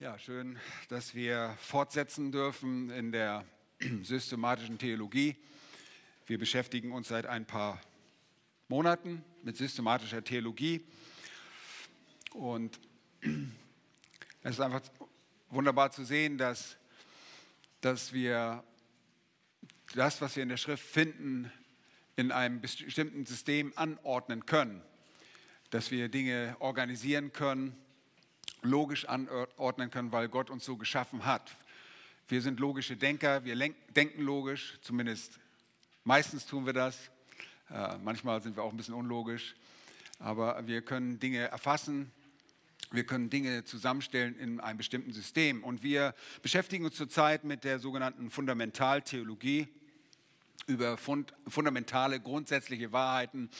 Ja, schön, dass wir fortsetzen dürfen in der systematischen Theologie. Wir beschäftigen uns seit ein paar Monaten mit systematischer Theologie und es ist einfach wunderbar zu sehen, dass, dass wir das, was wir in der Schrift finden, in einem bestimmten System anordnen können, dass wir Dinge organisieren können logisch anordnen können, weil Gott uns so geschaffen hat. Wir sind logische Denker, wir denken logisch, zumindest meistens tun wir das. Äh, manchmal sind wir auch ein bisschen unlogisch, aber wir können Dinge erfassen, wir können Dinge zusammenstellen in einem bestimmten System. Und wir beschäftigen uns zurzeit mit der sogenannten Fundamentaltheologie über fund fundamentale, grundsätzliche Wahrheiten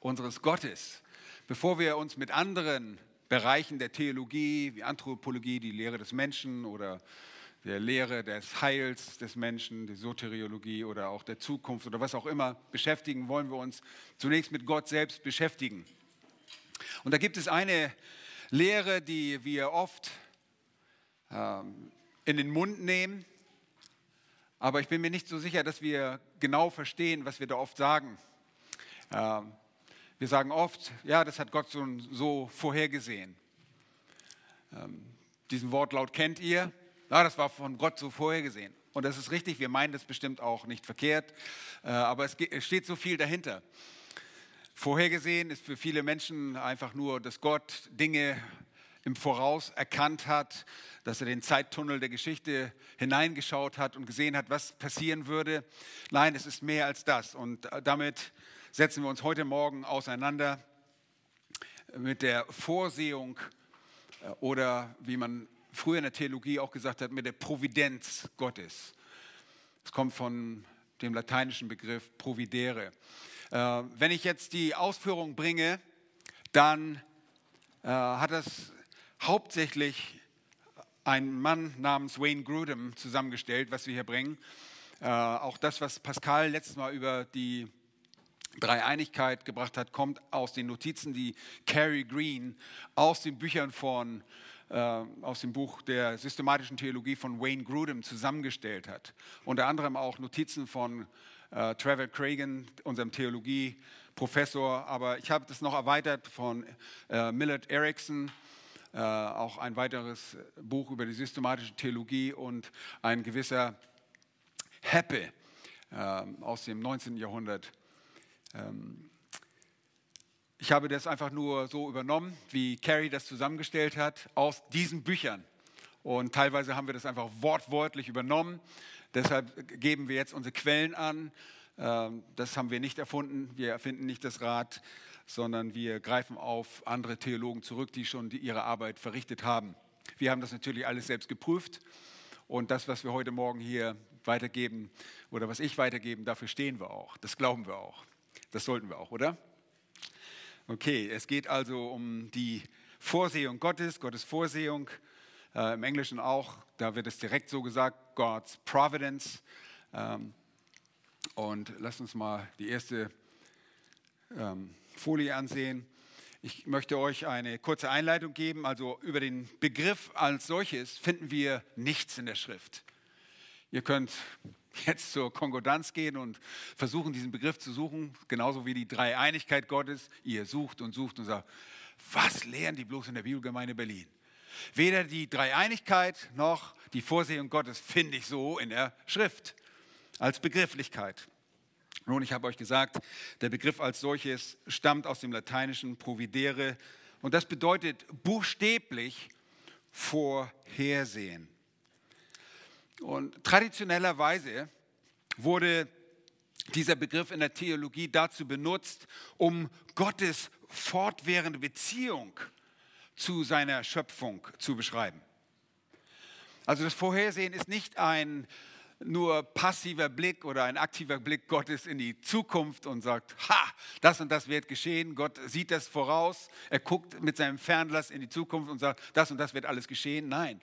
unseres Gottes. Bevor wir uns mit anderen Bereichen der Theologie, wie Anthropologie, die Lehre des Menschen oder der Lehre des Heils des Menschen, die Soteriologie oder auch der Zukunft oder was auch immer beschäftigen, wollen wir uns zunächst mit Gott selbst beschäftigen. Und da gibt es eine Lehre, die wir oft ähm, in den Mund nehmen, aber ich bin mir nicht so sicher, dass wir genau verstehen, was wir da oft sagen. Ähm, wir sagen oft, ja, das hat Gott so, so vorhergesehen. Ähm, diesen Wortlaut kennt ihr. Ja, das war von Gott so vorhergesehen. Und das ist richtig, wir meinen das bestimmt auch nicht verkehrt, äh, aber es, es steht so viel dahinter. Vorhergesehen ist für viele Menschen einfach nur, dass Gott Dinge im Voraus erkannt hat, dass er den Zeittunnel der Geschichte hineingeschaut hat und gesehen hat, was passieren würde. Nein, es ist mehr als das. Und äh, damit setzen wir uns heute Morgen auseinander mit der Vorsehung äh, oder wie man früher in der Theologie auch gesagt hat, mit der Providenz Gottes. Es kommt von dem lateinischen Begriff providere. Äh, wenn ich jetzt die Ausführung bringe, dann äh, hat das hauptsächlich ein Mann namens Wayne Grudem zusammengestellt, was wir hier bringen. Auch das, was Pascal letztes Mal über die Dreieinigkeit gebracht hat, kommt aus den Notizen, die Carrie Green aus den Büchern von, äh, aus dem Buch der systematischen Theologie von Wayne Grudem zusammengestellt hat. Unter anderem auch Notizen von äh, Trevor Cragen, unserem Theologieprofessor, aber ich habe das noch erweitert von äh, Millard Erickson, äh, auch ein weiteres Buch über die systematische Theologie und ein gewisser Heppe äh, aus dem 19. Jahrhundert ähm, ich habe das einfach nur so übernommen, wie Carrie das zusammengestellt hat, aus diesen Büchern. Und teilweise haben wir das einfach wortwörtlich übernommen. Deshalb geben wir jetzt unsere Quellen an. Ähm, das haben wir nicht erfunden. Wir erfinden nicht das Rad, sondern wir greifen auf andere Theologen zurück, die schon ihre Arbeit verrichtet haben. Wir haben das natürlich alles selbst geprüft. Und das, was wir heute Morgen hier weitergeben oder was ich weitergeben, dafür stehen wir auch. Das glauben wir auch. Das sollten wir auch, oder? Okay, es geht also um die Vorsehung Gottes, Gottes Vorsehung, äh, im Englischen auch, da wird es direkt so gesagt, God's Providence. Ähm, und lasst uns mal die erste ähm, Folie ansehen. Ich möchte euch eine kurze Einleitung geben. Also über den Begriff als solches finden wir nichts in der Schrift. Ihr könnt jetzt zur Konkordanz gehen und versuchen, diesen Begriff zu suchen, genauso wie die Dreieinigkeit Gottes. Ihr sucht und sucht und sagt, was lehren die bloß in der Bibelgemeinde Berlin? Weder die Dreieinigkeit noch die Vorsehung Gottes finde ich so in der Schrift als Begrifflichkeit. Nun, ich habe euch gesagt, der Begriff als solches stammt aus dem lateinischen providere und das bedeutet buchstäblich vorhersehen. Und traditionellerweise wurde dieser Begriff in der Theologie dazu benutzt, um Gottes fortwährende Beziehung zu seiner Schöpfung zu beschreiben. Also das Vorhersehen ist nicht ein nur passiver Blick oder ein aktiver Blick Gottes in die Zukunft und sagt, ha, das und das wird geschehen. Gott sieht das voraus. Er guckt mit seinem Fernglas in die Zukunft und sagt, das und das wird alles geschehen. Nein,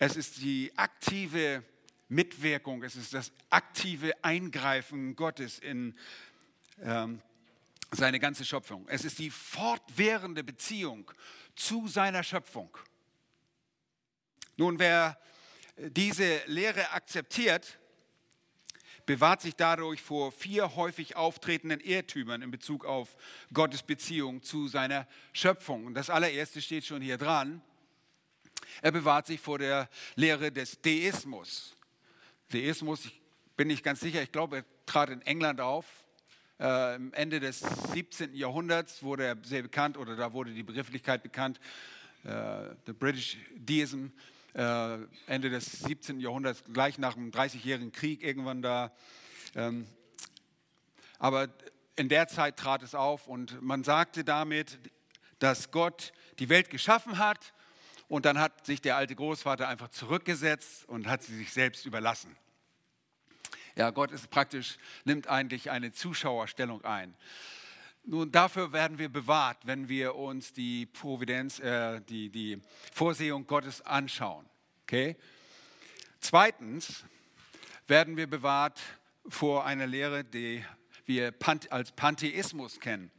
es ist die aktive Mitwirkung, es ist das aktive Eingreifen Gottes in ähm, seine ganze Schöpfung. Es ist die fortwährende Beziehung zu seiner Schöpfung. Nun, wer diese Lehre akzeptiert, bewahrt sich dadurch vor vier häufig auftretenden Irrtümern in Bezug auf Gottes Beziehung zu seiner Schöpfung. Und das allererste steht schon hier dran. Er bewahrt sich vor der Lehre des Deismus. Deismus, ich bin nicht ganz sicher, ich glaube, er trat in England auf. Äh, Ende des 17. Jahrhunderts wurde er sehr bekannt oder da wurde die Begrifflichkeit bekannt, äh, the British Deism. Äh, Ende des 17. Jahrhunderts, gleich nach dem Dreißigjährigen Krieg irgendwann da. Ähm, aber in der Zeit trat es auf und man sagte damit, dass Gott die Welt geschaffen hat und dann hat sich der alte Großvater einfach zurückgesetzt und hat sie sich selbst überlassen. Ja, Gott ist praktisch, nimmt eigentlich eine Zuschauerstellung ein. Nun, dafür werden wir bewahrt, wenn wir uns die Providenz, äh, die, die Vorsehung Gottes anschauen. Okay? Zweitens werden wir bewahrt vor einer Lehre, die wir als Pantheismus kennen.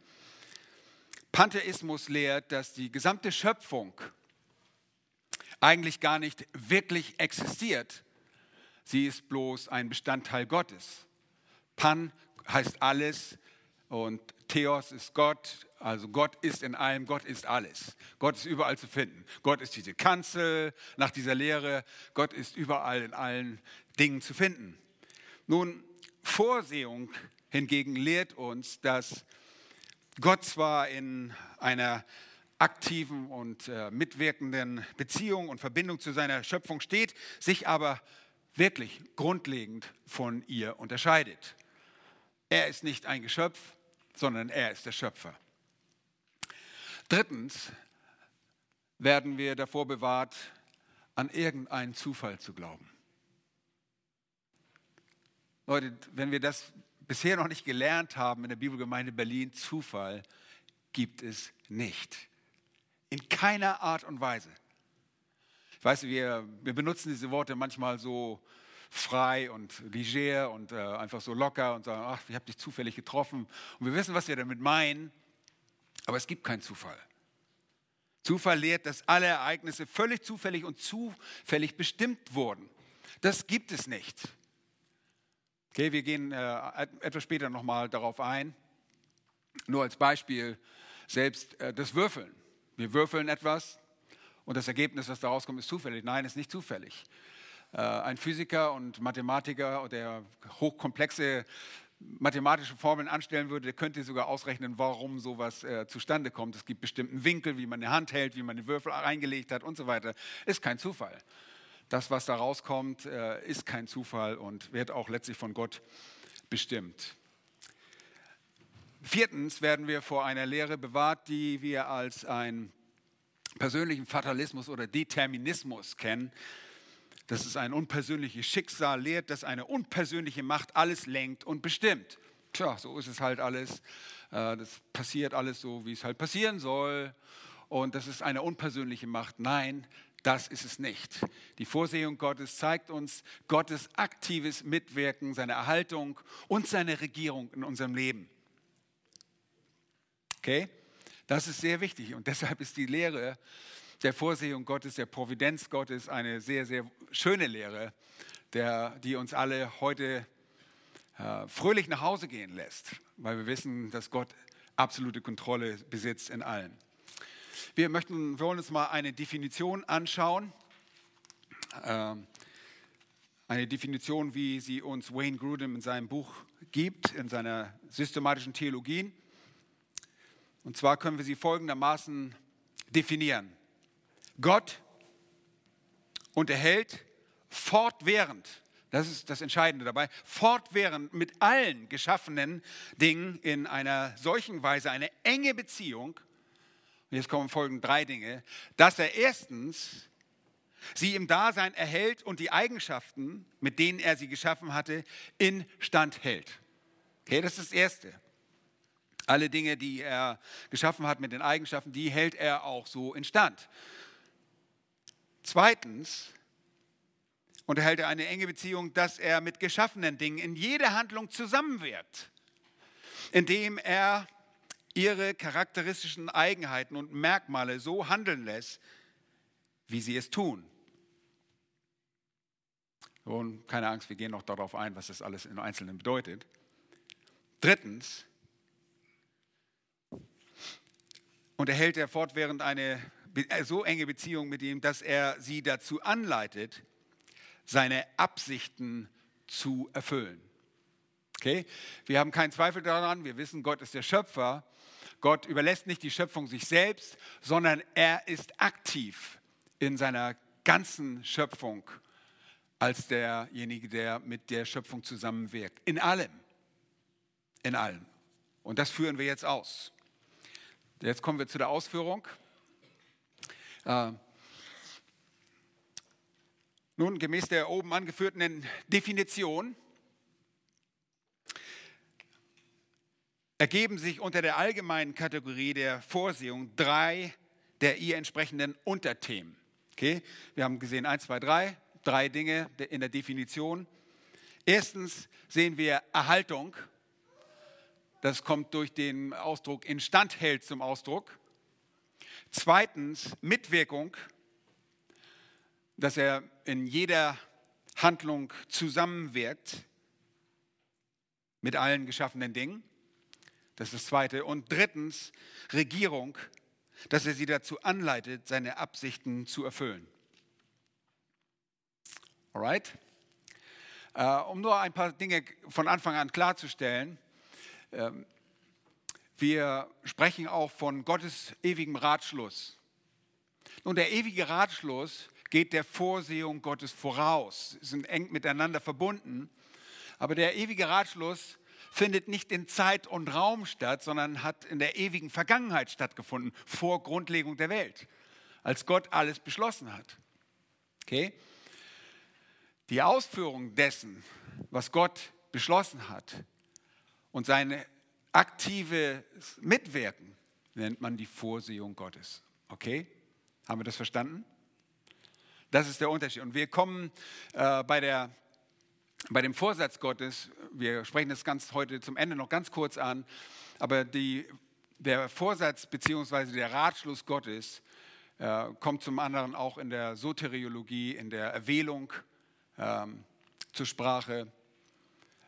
Pantheismus lehrt, dass die gesamte Schöpfung eigentlich gar nicht wirklich existiert. Sie ist bloß ein Bestandteil Gottes. Pan heißt alles und Theos ist Gott, also Gott ist in allem, Gott ist alles. Gott ist überall zu finden. Gott ist diese Kanzel nach dieser Lehre, Gott ist überall in allen Dingen zu finden. Nun, Vorsehung hingegen lehrt uns, dass Gott zwar in einer aktiven und äh, mitwirkenden Beziehung und Verbindung zu seiner Schöpfung steht, sich aber wirklich grundlegend von ihr unterscheidet. Er ist nicht ein Geschöpf, sondern er ist der Schöpfer. Drittens werden wir davor bewahrt, an irgendeinen Zufall zu glauben. Leute, wenn wir das bisher noch nicht gelernt haben in der Bibelgemeinde Berlin, Zufall gibt es nicht. In keiner Art und Weise. Ich weiß, wir, wir benutzen diese Worte manchmal so frei und leger und äh, einfach so locker und sagen, ach, ich habe dich zufällig getroffen. Und wir wissen, was wir damit meinen, aber es gibt keinen Zufall. Zufall lehrt, dass alle Ereignisse völlig zufällig und zufällig bestimmt wurden. Das gibt es nicht. Okay, wir gehen äh, etwas später nochmal darauf ein. Nur als Beispiel selbst äh, das Würfeln. Wir würfeln etwas und das Ergebnis, was daraus kommt, ist zufällig. Nein, ist nicht zufällig. Äh, ein Physiker und Mathematiker, der hochkomplexe mathematische Formeln anstellen würde, der könnte sogar ausrechnen, warum sowas äh, zustande kommt. Es gibt bestimmten Winkel, wie man eine Hand hält, wie man den Würfel reingelegt hat und so weiter. Ist kein Zufall. Das, was da rauskommt, äh, ist kein Zufall und wird auch letztlich von Gott bestimmt. Viertens werden wir vor einer Lehre bewahrt, die wir als einen persönlichen Fatalismus oder Determinismus kennen. Das ist ein unpersönliches Schicksal, lehrt, dass eine unpersönliche Macht alles lenkt und bestimmt. Tja, so ist es halt alles. Äh, das passiert alles so, wie es halt passieren soll. Und das ist eine unpersönliche Macht. Nein, das ist es nicht. Die Vorsehung Gottes zeigt uns Gottes aktives Mitwirken, seine Erhaltung und seine Regierung in unserem Leben. Okay? Das ist sehr wichtig und deshalb ist die Lehre der Vorsehung Gottes, der Providenz Gottes eine sehr, sehr schöne Lehre, der, die uns alle heute äh, fröhlich nach Hause gehen lässt, weil wir wissen, dass Gott absolute Kontrolle besitzt in allem. Wir möchten, wir wollen uns mal eine Definition anschauen. Ähm, eine Definition, wie sie uns Wayne Grudem in seinem Buch gibt, in seiner systematischen Theologien. Und zwar können wir sie folgendermaßen definieren. Gott unterhält fortwährend, das ist das Entscheidende dabei, fortwährend mit allen geschaffenen Dingen in einer solchen Weise eine enge Beziehung. Und jetzt kommen folgende drei Dinge, dass er erstens sie im Dasein erhält und die Eigenschaften, mit denen er sie geschaffen hatte, in Stand hält. Okay, das ist das Erste. Alle Dinge, die er geschaffen hat mit den Eigenschaften, die hält er auch so in Stand. Zweitens unterhält er eine enge Beziehung, dass er mit geschaffenen Dingen in jeder Handlung zusammenwirkt, indem er ihre charakteristischen Eigenheiten und Merkmale so handeln lässt, wie sie es tun. Und keine Angst, wir gehen noch darauf ein, was das alles im Einzelnen bedeutet. Drittens, unterhält er fortwährend eine äh, so enge Beziehung mit ihm, dass er sie dazu anleitet, seine Absichten zu erfüllen. Okay? Wir haben keinen Zweifel daran, wir wissen, Gott ist der Schöpfer. Gott überlässt nicht die Schöpfung sich selbst, sondern er ist aktiv in seiner ganzen Schöpfung als derjenige, der mit der Schöpfung zusammenwirkt. In allem. In allem. Und das führen wir jetzt aus. Jetzt kommen wir zu der Ausführung. Äh, nun, gemäß der oben angeführten Definition ergeben sich unter der allgemeinen Kategorie der Vorsehung drei der ihr entsprechenden Unterthemen. Okay? Wir haben gesehen, eins, zwei, drei, drei Dinge in der Definition. Erstens sehen wir Erhaltung. Das kommt durch den Ausdruck instand hält zum Ausdruck. Zweitens Mitwirkung, dass er in jeder Handlung zusammenwirkt mit allen geschaffenen Dingen. Das ist das Zweite. Und drittens Regierung, dass er sie dazu anleitet, seine Absichten zu erfüllen. Alright? Äh, um nur ein paar Dinge von Anfang an klarzustellen. Ähm, wir sprechen auch von Gottes ewigem Ratschluss. Nun, der ewige Ratschluss geht der Vorsehung Gottes voraus, Sie sind eng miteinander verbunden. Aber der ewige Ratschluss findet nicht in Zeit und Raum statt, sondern hat in der ewigen Vergangenheit stattgefunden, vor Grundlegung der Welt, als Gott alles beschlossen hat. Okay? Die Ausführung dessen, was Gott beschlossen hat und seine aktive Mitwirken nennt man die Vorsehung Gottes. Okay? Haben wir das verstanden? Das ist der Unterschied. Und wir kommen äh, bei der bei dem Vorsatz Gottes, wir sprechen das ganz heute zum Ende noch ganz kurz an, aber die, der Vorsatz bzw. der Ratschluss Gottes äh, kommt zum anderen auch in der Soteriologie, in der Erwählung ähm, zur Sprache,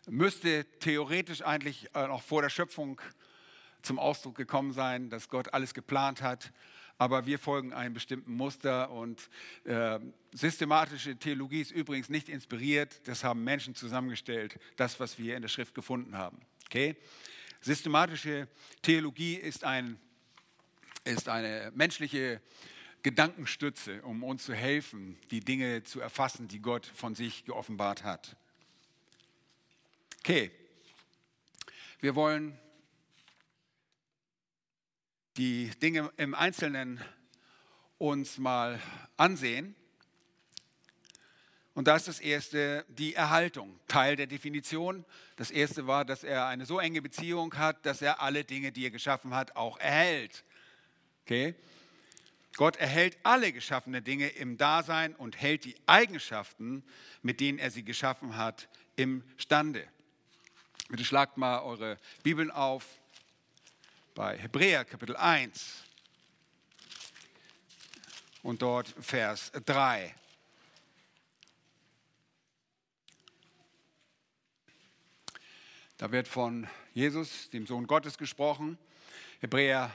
müsste theoretisch eigentlich äh, noch vor der Schöpfung zum Ausdruck gekommen sein, dass Gott alles geplant hat aber wir folgen einem bestimmten Muster und äh, systematische Theologie ist übrigens nicht inspiriert, das haben Menschen zusammengestellt, das, was wir in der Schrift gefunden haben. Okay? Systematische Theologie ist, ein, ist eine menschliche Gedankenstütze, um uns zu helfen, die Dinge zu erfassen, die Gott von sich geoffenbart hat. Okay, wir wollen die Dinge im Einzelnen uns mal ansehen. Und da ist das erste die Erhaltung, Teil der Definition. Das erste war, dass er eine so enge Beziehung hat, dass er alle Dinge, die er geschaffen hat, auch erhält. Okay? Gott erhält alle geschaffenen Dinge im Dasein und hält die Eigenschaften, mit denen er sie geschaffen hat, im Stande. Bitte schlagt mal eure Bibeln auf bei Hebräer Kapitel 1 und dort Vers 3. Da wird von Jesus, dem Sohn Gottes, gesprochen. Hebräer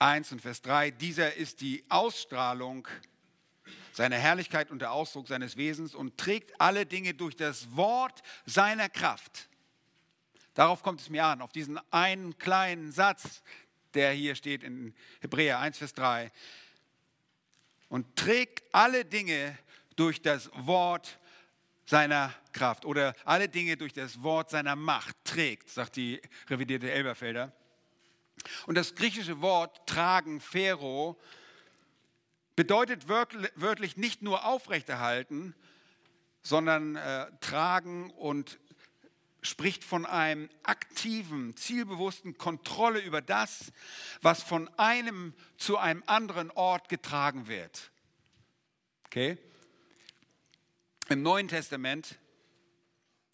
1 und Vers 3. Dieser ist die Ausstrahlung seiner Herrlichkeit und der Ausdruck seines Wesens und trägt alle Dinge durch das Wort seiner Kraft. Darauf kommt es mir an, auf diesen einen kleinen Satz, der hier steht in Hebräer 1, Vers 3. Und trägt alle Dinge durch das Wort seiner Kraft oder alle Dinge durch das Wort seiner Macht trägt, sagt die revidierte Elberfelder. Und das griechische Wort tragen, Phero, bedeutet wörtlich nicht nur aufrechterhalten, sondern äh, tragen und spricht von einem aktiven, zielbewussten Kontrolle über das, was von einem zu einem anderen Ort getragen wird. Okay? Im Neuen Testament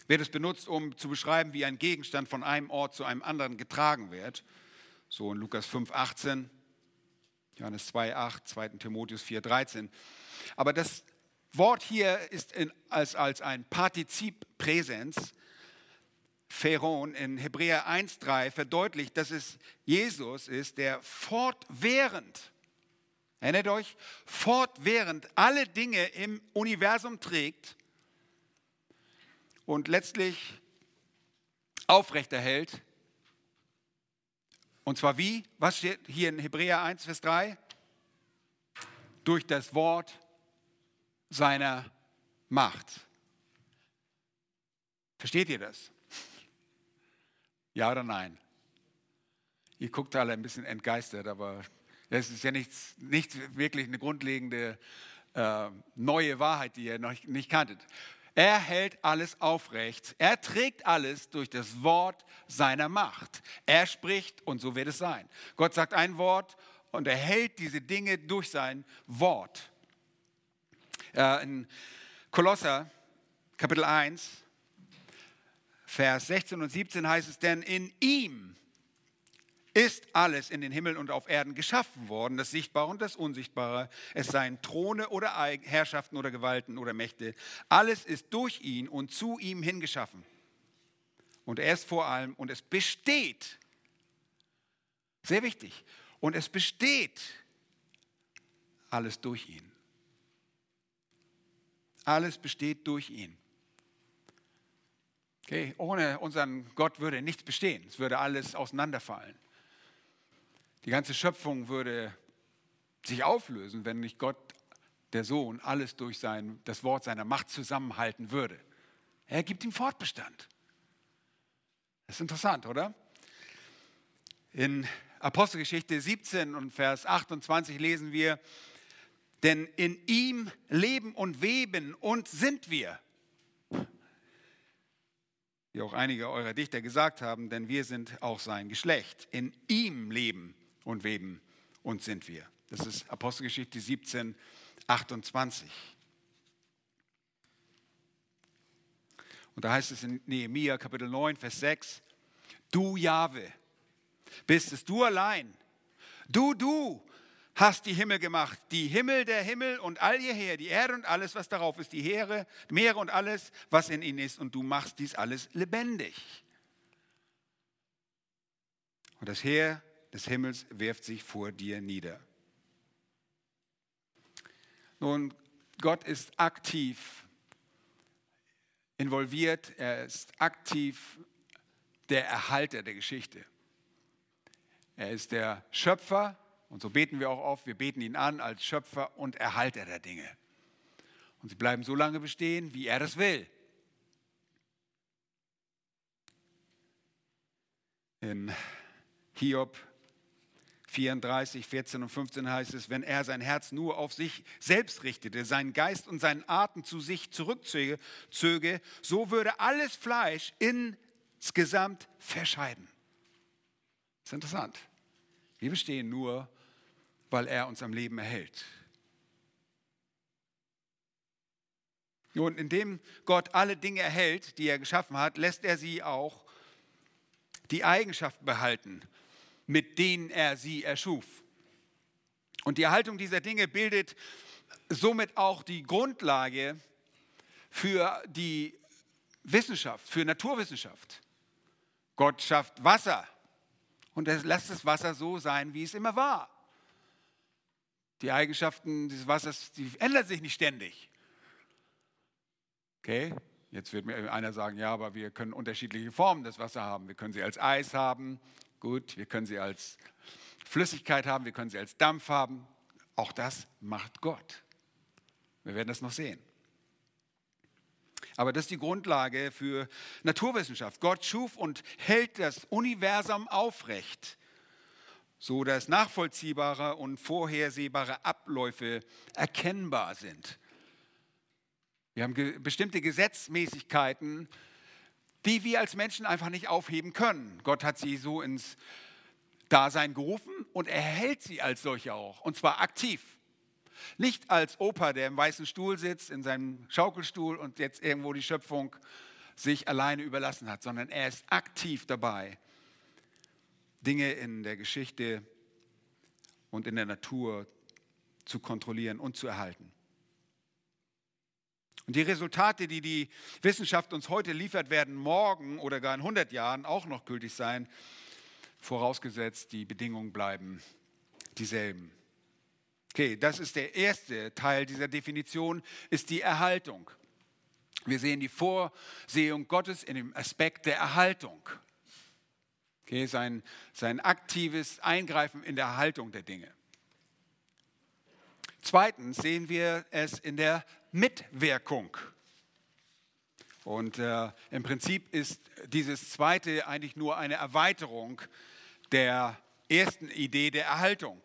wird es benutzt, um zu beschreiben, wie ein Gegenstand von einem Ort zu einem anderen getragen wird. So in Lukas 5, 18, Johannes 2, 8, 2. Timotheus 4, 13. Aber das Wort hier ist in, als, als ein Partizip Präsens, Pheron in Hebräer 1,3 verdeutlicht, dass es Jesus ist, der fortwährend, erinnert euch, fortwährend alle Dinge im Universum trägt und letztlich aufrechterhält. Und zwar wie? Was steht hier in Hebräer 1, Vers 3? Durch das Wort seiner Macht. Versteht ihr das? Ja oder nein? Ihr guckt alle ein bisschen entgeistert, aber das ist ja nichts, nichts wirklich eine grundlegende äh, neue Wahrheit, die ihr noch nicht kanntet. Er hält alles aufrecht. Er trägt alles durch das Wort seiner Macht. Er spricht und so wird es sein. Gott sagt ein Wort und er hält diese Dinge durch sein Wort. Äh, in Kolosser Kapitel 1, Vers 16 und 17 heißt es, denn in ihm ist alles in den Himmeln und auf Erden geschaffen worden, das Sichtbare und das Unsichtbare, es seien Throne oder Herrschaften oder Gewalten oder Mächte, alles ist durch ihn und zu ihm hingeschaffen. Und er ist vor allem und es besteht, sehr wichtig, und es besteht alles durch ihn. Alles besteht durch ihn. Okay, ohne unseren Gott würde nichts bestehen. Es würde alles auseinanderfallen. Die ganze Schöpfung würde sich auflösen, wenn nicht Gott, der Sohn, alles durch sein, das Wort seiner Macht zusammenhalten würde. Er gibt ihm Fortbestand. Das ist interessant, oder? In Apostelgeschichte 17 und Vers 28 lesen wir, denn in ihm leben und weben und sind wir. Wie auch einige eurer Dichter gesagt haben, denn wir sind auch sein Geschlecht. In ihm leben und weben und sind wir. Das ist Apostelgeschichte 17, 28. Und da heißt es in Nehemiah Kapitel 9, Vers 6, du Jahwe, bist es du allein, du, du hast die Himmel gemacht, die Himmel der Himmel und all ihr Heer, die Erde und alles, was darauf ist, die Heere, Meere und alles, was in ihnen ist, und du machst dies alles lebendig. Und das Heer des Himmels wirft sich vor dir nieder. Nun, Gott ist aktiv involviert, er ist aktiv der Erhalter der Geschichte. Er ist der Schöpfer und so beten wir auch oft, wir beten ihn an als Schöpfer und Erhalter der Dinge. Und sie bleiben so lange bestehen, wie er das will. In Hiob 34, 14 und 15 heißt es, wenn er sein Herz nur auf sich selbst richtete, seinen Geist und seinen Atem zu sich zurückzöge, so würde alles Fleisch insgesamt verscheiden. Das ist interessant. Wir bestehen nur, weil er uns am Leben erhält. Nun, indem Gott alle Dinge erhält, die er geschaffen hat, lässt er sie auch die Eigenschaften behalten, mit denen er sie erschuf. Und die Erhaltung dieser Dinge bildet somit auch die Grundlage für die Wissenschaft, für Naturwissenschaft. Gott schafft Wasser und er lässt das Wasser so sein, wie es immer war. Die Eigenschaften des Wassers, die ändern sich nicht ständig. Okay, jetzt wird mir einer sagen, ja, aber wir können unterschiedliche Formen des Wassers haben. Wir können sie als Eis haben, gut, wir können sie als Flüssigkeit haben, wir können sie als Dampf haben. Auch das macht Gott. Wir werden das noch sehen. Aber das ist die Grundlage für Naturwissenschaft. Gott schuf und hält das Universum aufrecht so dass nachvollziehbare und vorhersehbare Abläufe erkennbar sind. Wir haben bestimmte Gesetzmäßigkeiten, die wir als Menschen einfach nicht aufheben können. Gott hat sie so ins Dasein gerufen und er hält sie als solche auch, und zwar aktiv. Nicht als Opa, der im weißen Stuhl sitzt, in seinem Schaukelstuhl und jetzt irgendwo die Schöpfung sich alleine überlassen hat, sondern er ist aktiv dabei. Dinge in der Geschichte und in der Natur zu kontrollieren und zu erhalten. Und die Resultate, die die Wissenschaft uns heute liefert, werden morgen oder gar in 100 Jahren auch noch gültig sein, vorausgesetzt die Bedingungen bleiben dieselben. Okay, das ist der erste Teil dieser Definition, ist die Erhaltung. Wir sehen die Vorsehung Gottes in dem Aspekt der Erhaltung. Okay, sein, sein aktives Eingreifen in der Erhaltung der Dinge. Zweitens sehen wir es in der Mitwirkung. Und äh, im Prinzip ist dieses zweite eigentlich nur eine Erweiterung der ersten Idee der Erhaltung.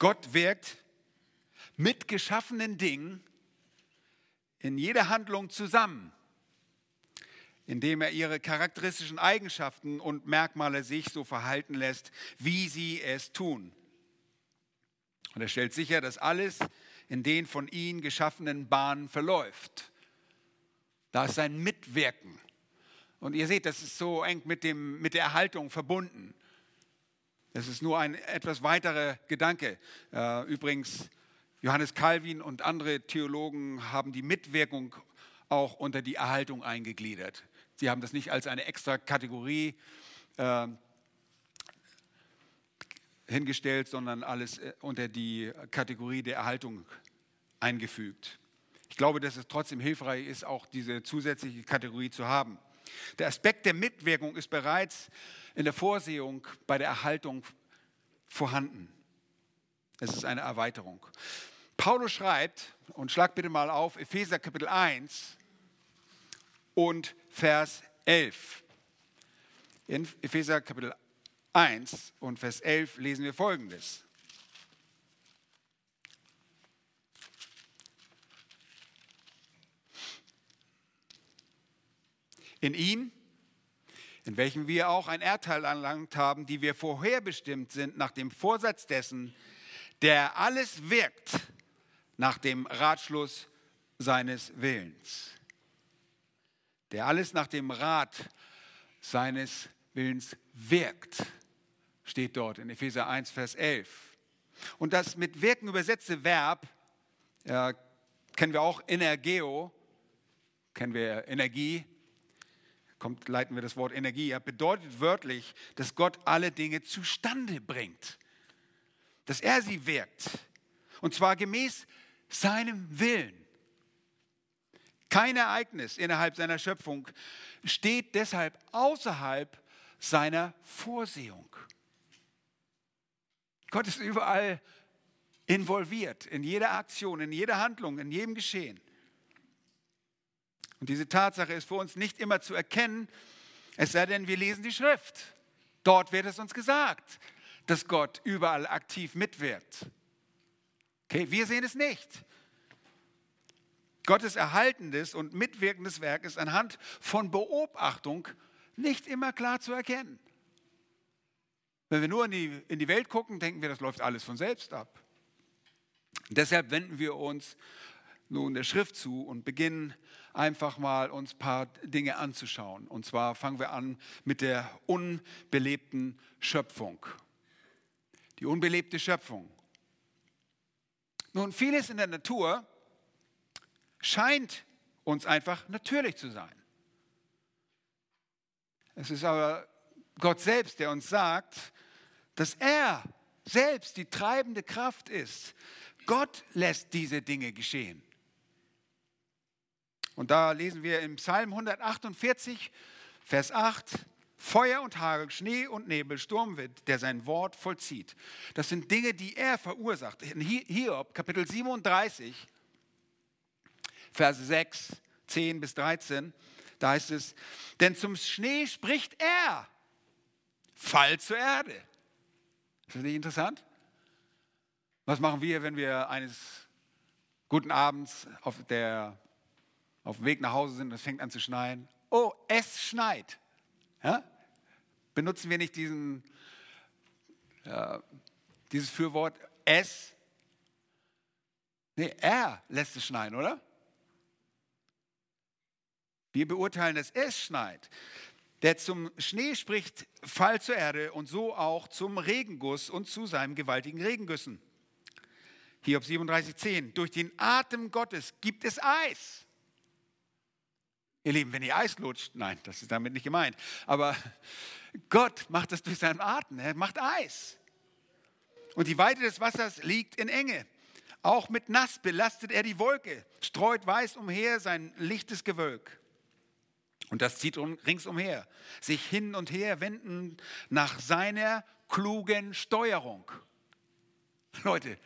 Gott wirkt mit geschaffenen Dingen in jeder Handlung zusammen, indem er ihre charakteristischen Eigenschaften und Merkmale sich so verhalten lässt, wie sie es tun. Und er stellt sicher, dass alles in den von ihm geschaffenen Bahnen verläuft. Da ist sein Mitwirken. Und ihr seht, das ist so eng mit, dem, mit der Erhaltung verbunden. Das ist nur ein etwas weiterer Gedanke. Äh, übrigens, Johannes Calvin und andere Theologen haben die Mitwirkung auch unter die Erhaltung eingegliedert. Sie haben das nicht als eine extra Kategorie äh, hingestellt, sondern alles äh, unter die Kategorie der Erhaltung eingefügt. Ich glaube, dass es trotzdem hilfreich ist, auch diese zusätzliche Kategorie zu haben. Der Aspekt der Mitwirkung ist bereits in der Vorsehung bei der Erhaltung vorhanden. Es ist eine Erweiterung. Paulus schreibt, und schlag bitte mal auf, Epheser Kapitel 1 und Vers 11. In Epheser Kapitel 1 und Vers 11 lesen wir folgendes. In ihm, in welchem wir auch ein Erdteil erlangt haben, die wir vorherbestimmt sind nach dem Vorsatz dessen, der alles wirkt nach dem Ratschluss seines Willens. Der alles nach dem Rat seines Willens wirkt, steht dort in Epheser 1, Vers 11. Und das mit wirken übersetzte Verb äh, kennen wir auch Energeo, kennen wir Energie, kommt, leiten wir das Wort Energie ab, bedeutet wörtlich, dass Gott alle Dinge zustande bringt. Dass er sie wirkt. Und zwar gemäß seinem Willen. Kein Ereignis innerhalb seiner Schöpfung steht deshalb außerhalb seiner Vorsehung. Gott ist überall involviert, in jeder Aktion, in jeder Handlung, in jedem Geschehen. Und diese Tatsache ist für uns nicht immer zu erkennen, es sei denn, wir lesen die Schrift. Dort wird es uns gesagt, dass Gott überall aktiv mitwirkt. Okay, wir sehen es nicht. Gottes erhaltendes und mitwirkendes Werk ist anhand von Beobachtung nicht immer klar zu erkennen. Wenn wir nur in die, in die Welt gucken, denken wir, das läuft alles von selbst ab. Deshalb wenden wir uns nun der Schrift zu und beginnen einfach mal uns ein paar Dinge anzuschauen. Und zwar fangen wir an mit der unbelebten Schöpfung. Die unbelebte Schöpfung. Nun, vieles in der Natur scheint uns einfach natürlich zu sein. Es ist aber Gott selbst, der uns sagt, dass er selbst die treibende Kraft ist. Gott lässt diese Dinge geschehen. Und da lesen wir im Psalm 148, Vers 8, Feuer und Hagel, Schnee und Nebel, Sturmwind, der sein Wort vollzieht. Das sind Dinge, die er verursacht. In Hiob, Kapitel 37, Vers 6, 10 bis 13, da heißt es, denn zum Schnee spricht er, fall zur Erde. Ist das nicht interessant? Was machen wir, wenn wir eines guten Abends auf der auf dem Weg nach Hause sind und es fängt an zu schneien. Oh, es schneit. Ja? Benutzen wir nicht diesen, äh, dieses Fürwort es? Nee, er lässt es schneien, oder? Wir beurteilen, dass es schneit. der zum Schnee spricht, Fall zur Erde und so auch zum Regenguss und zu seinem gewaltigen Regengüssen. Hiob 37,10. Durch den Atem Gottes gibt es Eis. Ihr Lieben, wenn ihr Eis lutscht, nein, das ist damit nicht gemeint, aber Gott macht das durch seinen Atem, er macht Eis. Und die Weite des Wassers liegt in Enge. Auch mit Nass belastet er die Wolke, streut weiß umher sein lichtes Gewölk. Und das zieht ringsumher, sich hin und her wenden nach seiner klugen Steuerung. Leute,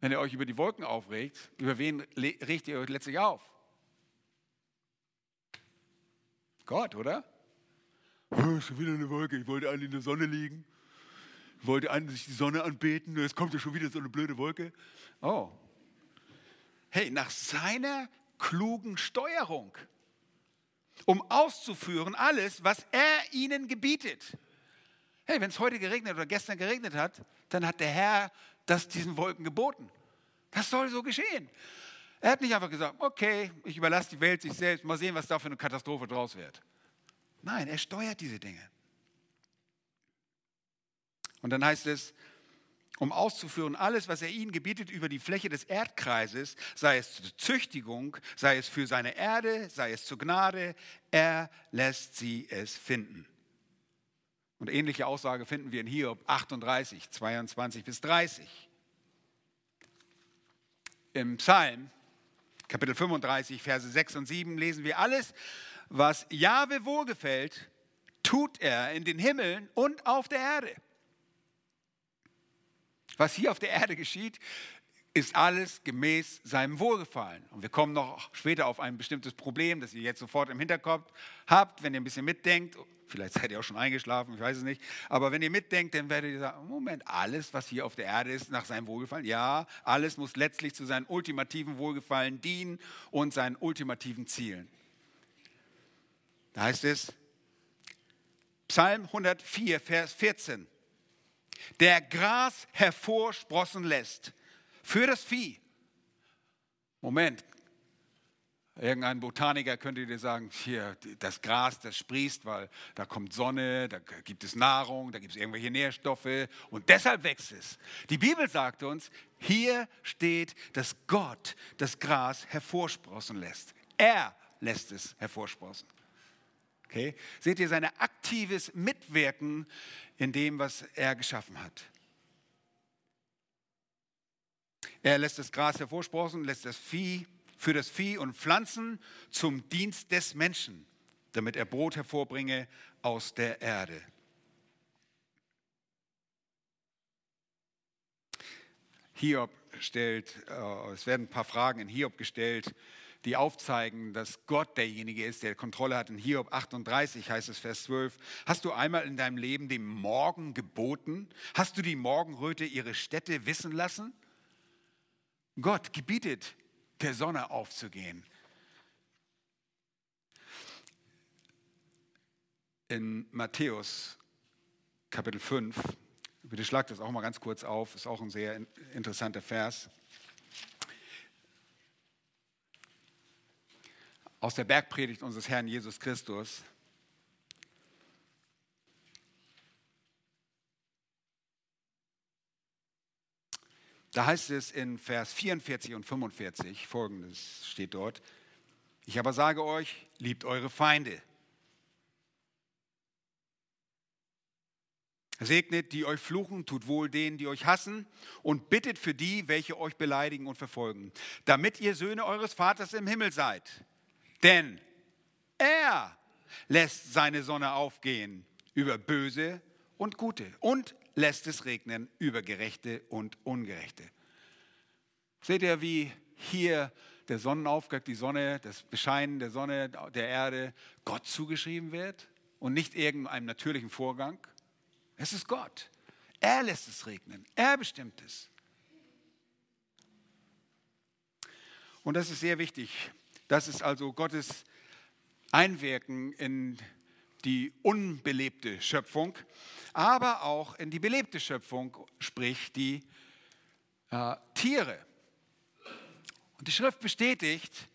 wenn ihr euch über die Wolken aufregt, über wen regt ihr euch letztlich auf? Gott, oder? Oh, schon wieder eine Wolke, ich wollte eigentlich in der Sonne liegen, ich wollte eigentlich die Sonne anbeten, jetzt kommt ja schon wieder so eine blöde Wolke. Oh. Hey, nach seiner klugen Steuerung um auszuführen alles, was er ihnen gebietet. Hey, wenn es heute geregnet oder gestern geregnet hat, dann hat der Herr das diesen Wolken geboten. Das soll so geschehen. Er hat nicht einfach gesagt, okay, ich überlasse die Welt sich selbst, mal sehen, was da für eine Katastrophe draus wird. Nein, er steuert diese Dinge. Und dann heißt es, um auszuführen alles, was er ihnen gebietet über die Fläche des Erdkreises, sei es zur Züchtigung, sei es für seine Erde, sei es zur Gnade, er lässt sie es finden. Und ähnliche Aussage finden wir in Hiob 38, 22 bis 30. Im Psalm, Kapitel 35, Verse 6 und 7 lesen wir alles, was Jahwe wohlgefällt, tut er in den Himmeln und auf der Erde. Was hier auf der Erde geschieht, ist alles gemäß seinem Wohlgefallen. Und wir kommen noch später auf ein bestimmtes Problem, das ihr jetzt sofort im Hinterkopf habt, wenn ihr ein bisschen mitdenkt. Vielleicht seid ihr auch schon eingeschlafen, ich weiß es nicht. Aber wenn ihr mitdenkt, dann werdet ihr sagen, Moment, alles, was hier auf der Erde ist, nach seinem Wohlgefallen. Ja, alles muss letztlich zu seinem ultimativen Wohlgefallen dienen und seinen ultimativen Zielen. Da heißt es, Psalm 104, Vers 14 der Gras hervorsprossen lässt für das Vieh. Moment, Irgendein Botaniker könnte dir sagen, hier, das Gras, das sprießt, weil da kommt Sonne, da gibt es Nahrung, da gibt es irgendwelche Nährstoffe und deshalb wächst es. Die Bibel sagt uns, hier steht, dass Gott das Gras hervorsprossen lässt. Er lässt es hervorsprossen. Okay? Seht ihr sein aktives Mitwirken in dem, was er geschaffen hat. Er lässt das Gras hervorsprossen, lässt das Vieh für das Vieh und Pflanzen zum Dienst des Menschen, damit er Brot hervorbringe aus der Erde. Hiob stellt, äh, es werden ein paar Fragen in Hiob gestellt, die aufzeigen, dass Gott derjenige ist, der Kontrolle hat. In Hiob 38 heißt es Vers 12, hast du einmal in deinem Leben dem Morgen geboten? Hast du die Morgenröte ihre Städte wissen lassen? Gott gebietet der Sonne aufzugehen. In Matthäus Kapitel 5, bitte schlagt das auch mal ganz kurz auf, ist auch ein sehr interessanter Vers. Aus der Bergpredigt unseres Herrn Jesus Christus. Da heißt es in Vers 44 und 45, folgendes steht dort, ich aber sage euch, liebt eure Feinde. Segnet, die euch fluchen, tut wohl denen, die euch hassen und bittet für die, welche euch beleidigen und verfolgen, damit ihr Söhne eures Vaters im Himmel seid. Denn er lässt seine Sonne aufgehen über Böse und Gute und lässt es regnen über Gerechte und Ungerechte. Seht ihr, wie hier der Sonnenaufgang, die Sonne, das Bescheinen der Sonne, der Erde Gott zugeschrieben wird und nicht irgendeinem natürlichen Vorgang? Es ist Gott. Er lässt es regnen. Er bestimmt es. Und das ist sehr wichtig. Das ist also Gottes Einwirken in die unbelebte Schöpfung, aber auch in die belebte Schöpfung, sprich die äh, Tiere. Und die Schrift bestätigt,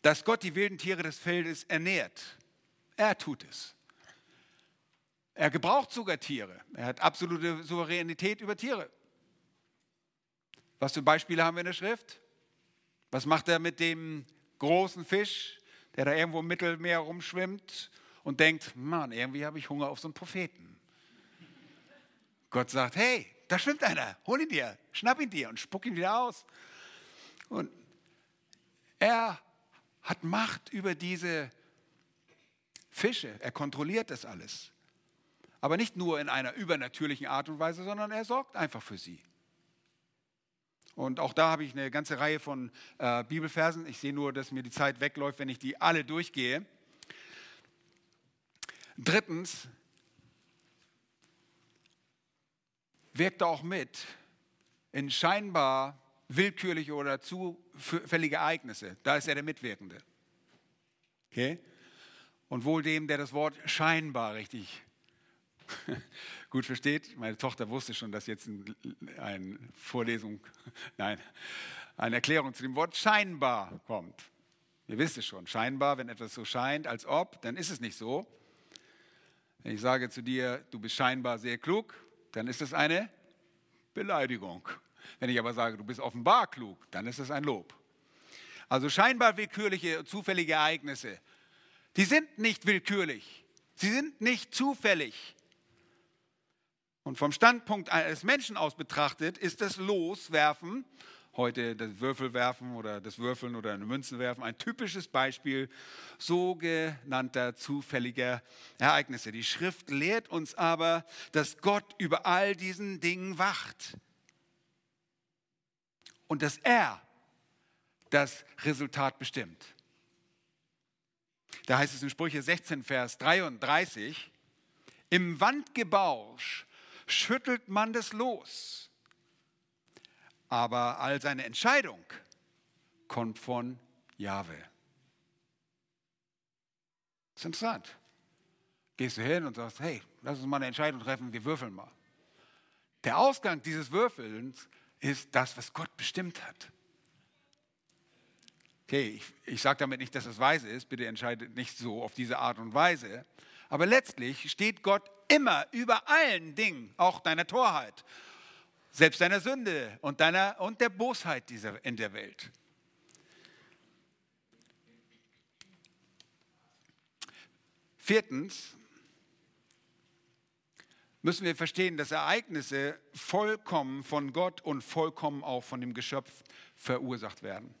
dass Gott die wilden Tiere des Feldes ernährt. Er tut es. Er gebraucht sogar Tiere. Er hat absolute Souveränität über Tiere. Was für Beispiele haben wir in der Schrift? Was macht er mit dem großen Fisch, der da irgendwo im Mittelmeer rumschwimmt und denkt, Mann, irgendwie habe ich Hunger auf so einen Propheten. Gott sagt, hey, da schwimmt einer, hol ihn dir, schnapp ihn dir und spuck ihn wieder aus. Und er hat Macht über diese Fische, er kontrolliert das alles. Aber nicht nur in einer übernatürlichen Art und Weise, sondern er sorgt einfach für sie. Und auch da habe ich eine ganze Reihe von äh, Bibelversen. Ich sehe nur, dass mir die Zeit wegläuft, wenn ich die alle durchgehe. Drittens, wirkt er auch mit in scheinbar willkürliche oder zufällige Ereignisse. Da ist er der Mitwirkende. Okay? Und wohl dem, der das Wort scheinbar richtig gut versteht. Meine Tochter wusste schon, dass jetzt eine Vorlesung, nein, eine Erklärung zu dem Wort scheinbar kommt. Ihr wisst es schon, scheinbar, wenn etwas so scheint, als ob, dann ist es nicht so. Wenn ich sage zu dir, du bist scheinbar sehr klug, dann ist es eine Beleidigung. Wenn ich aber sage, du bist offenbar klug, dann ist es ein Lob. Also scheinbar willkürliche, zufällige Ereignisse, die sind nicht willkürlich. Sie sind nicht zufällig. Und vom Standpunkt eines Menschen aus betrachtet ist das Loswerfen, heute das Würfelwerfen oder das Würfeln oder eine Münzenwerfen, ein typisches Beispiel sogenannter zufälliger Ereignisse. Die Schrift lehrt uns aber, dass Gott über all diesen Dingen wacht und dass er das Resultat bestimmt. Da heißt es in Sprüche 16, Vers 33, im Wandgebausch schüttelt man das los. Aber all seine Entscheidung kommt von Jahwe. Das ist interessant. Gehst du hin und sagst, hey, lass uns mal eine Entscheidung treffen, wir würfeln mal. Der Ausgang dieses Würfelns ist das, was Gott bestimmt hat. Okay, ich, ich sage damit nicht, dass es weise ist, bitte entscheidet nicht so auf diese Art und Weise. Aber letztlich steht Gott immer über allen Dingen, auch deiner Torheit, selbst deiner Sünde und, deiner, und der Bosheit dieser, in der Welt. Viertens müssen wir verstehen, dass Ereignisse vollkommen von Gott und vollkommen auch von dem Geschöpf verursacht werden.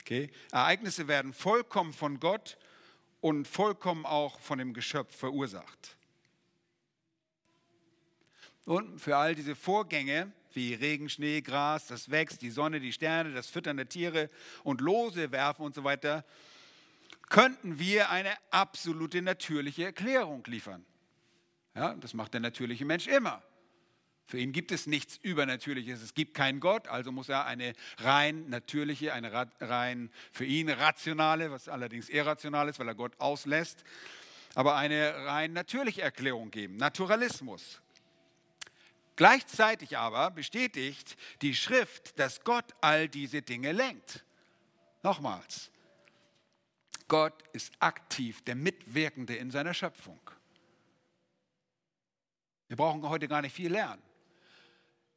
Okay? Ereignisse werden vollkommen von Gott und vollkommen auch von dem Geschöpf verursacht. Und für all diese Vorgänge wie Regen, Schnee, Gras, das wächst, die Sonne, die Sterne, das Füttern der Tiere und Lose werfen und so weiter, könnten wir eine absolute natürliche Erklärung liefern. Ja, das macht der natürliche Mensch immer. Für ihn gibt es nichts Übernatürliches. Es gibt keinen Gott, also muss er eine rein natürliche, eine rein für ihn rationale, was allerdings irrational ist, weil er Gott auslässt, aber eine rein natürliche Erklärung geben. Naturalismus. Gleichzeitig aber bestätigt die Schrift, dass Gott all diese Dinge lenkt. Nochmals, Gott ist aktiv der Mitwirkende in seiner Schöpfung. Wir brauchen heute gar nicht viel lernen.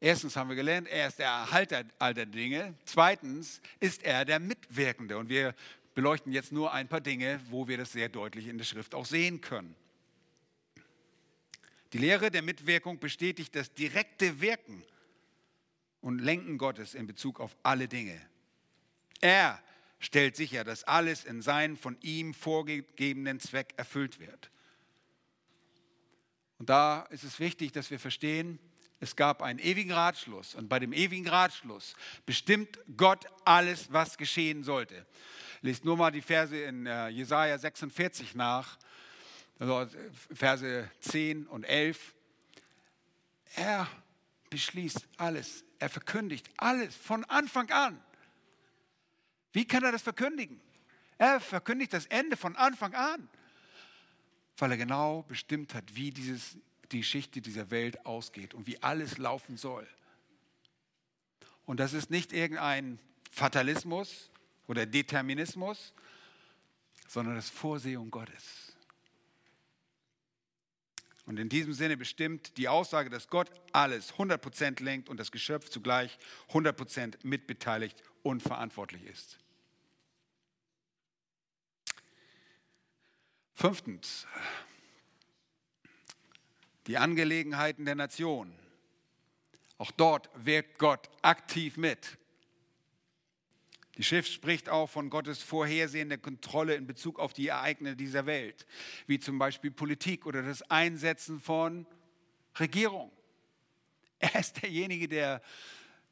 Erstens haben wir gelernt, er ist der Erhalter all der Dinge. Zweitens ist er der Mitwirkende. Und wir beleuchten jetzt nur ein paar Dinge, wo wir das sehr deutlich in der Schrift auch sehen können. Die Lehre der Mitwirkung bestätigt das direkte Wirken und Lenken Gottes in Bezug auf alle Dinge. Er stellt sicher, dass alles in seinen von ihm vorgegebenen Zweck erfüllt wird. Und da ist es wichtig, dass wir verstehen, es gab einen ewigen Ratschluss und bei dem ewigen Ratschluss bestimmt Gott alles, was geschehen sollte. Lest nur mal die Verse in äh, Jesaja 46 nach also Verse 10 und 11. Er beschließt alles. Er verkündigt alles von Anfang an. Wie kann er das verkündigen? Er verkündigt das Ende von Anfang an, weil er genau bestimmt hat, wie dieses, die Geschichte dieser Welt ausgeht und wie alles laufen soll. Und das ist nicht irgendein Fatalismus oder Determinismus, sondern das Vorsehung Gottes. Und in diesem Sinne bestimmt die Aussage, dass Gott alles 100% lenkt und das Geschöpf zugleich 100% mitbeteiligt und verantwortlich ist. Fünftens, die Angelegenheiten der Nation. Auch dort wirkt Gott aktiv mit. Die Schrift spricht auch von Gottes vorhersehender Kontrolle in Bezug auf die Ereignisse dieser Welt, wie zum Beispiel Politik oder das Einsetzen von Regierung. Er ist derjenige, der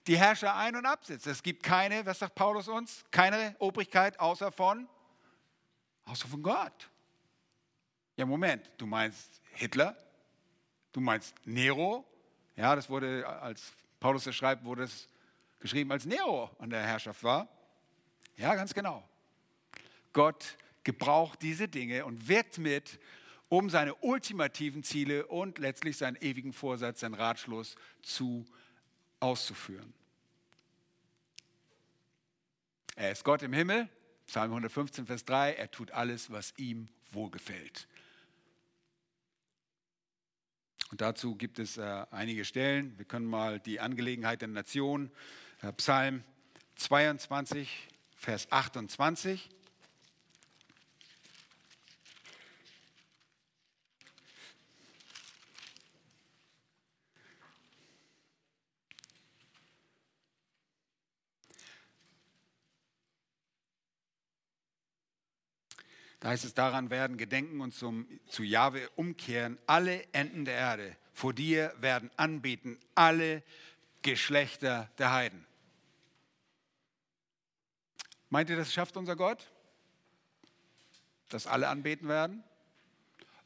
die Herrscher ein- und absetzt. Es gibt keine, was sagt Paulus uns? Keine Obrigkeit außer von, außer von Gott. Ja, Moment, du meinst Hitler? Du meinst Nero? Ja, das wurde, als Paulus das schreibt, wurde es geschrieben, als Nero an der Herrschaft war. Ja, ganz genau. Gott gebraucht diese Dinge und wirkt mit, um seine ultimativen Ziele und letztlich seinen ewigen Vorsatz, seinen Ratschluss zu auszuführen. Er ist Gott im Himmel, Psalm 115, Vers 3, er tut alles, was ihm wohlgefällt. Und dazu gibt es äh, einige Stellen. Wir können mal die Angelegenheit der Nation, äh, Psalm 22, Vers 28. Da heißt es, daran werden gedenken und zum, zu Jahwe umkehren alle Enden der Erde. Vor dir werden anbeten alle Geschlechter der Heiden. Meint ihr, das schafft unser Gott? Dass alle anbeten werden?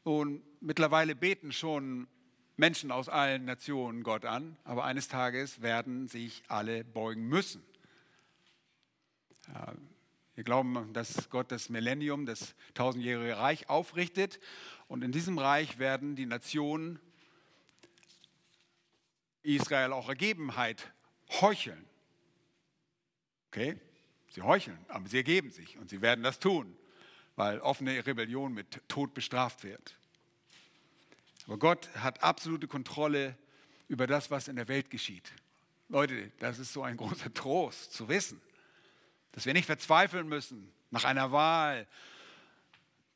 Und mittlerweile beten schon Menschen aus allen Nationen Gott an, aber eines Tages werden sich alle beugen müssen. Wir glauben, dass Gott das Millennium, das tausendjährige Reich aufrichtet und in diesem Reich werden die Nationen Israel auch Ergebenheit heucheln. Okay? Sie heucheln, aber sie ergeben sich und sie werden das tun, weil offene Rebellion mit Tod bestraft wird. Aber Gott hat absolute Kontrolle über das, was in der Welt geschieht. Leute, das ist so ein großer Trost zu wissen, dass wir nicht verzweifeln müssen nach einer Wahl,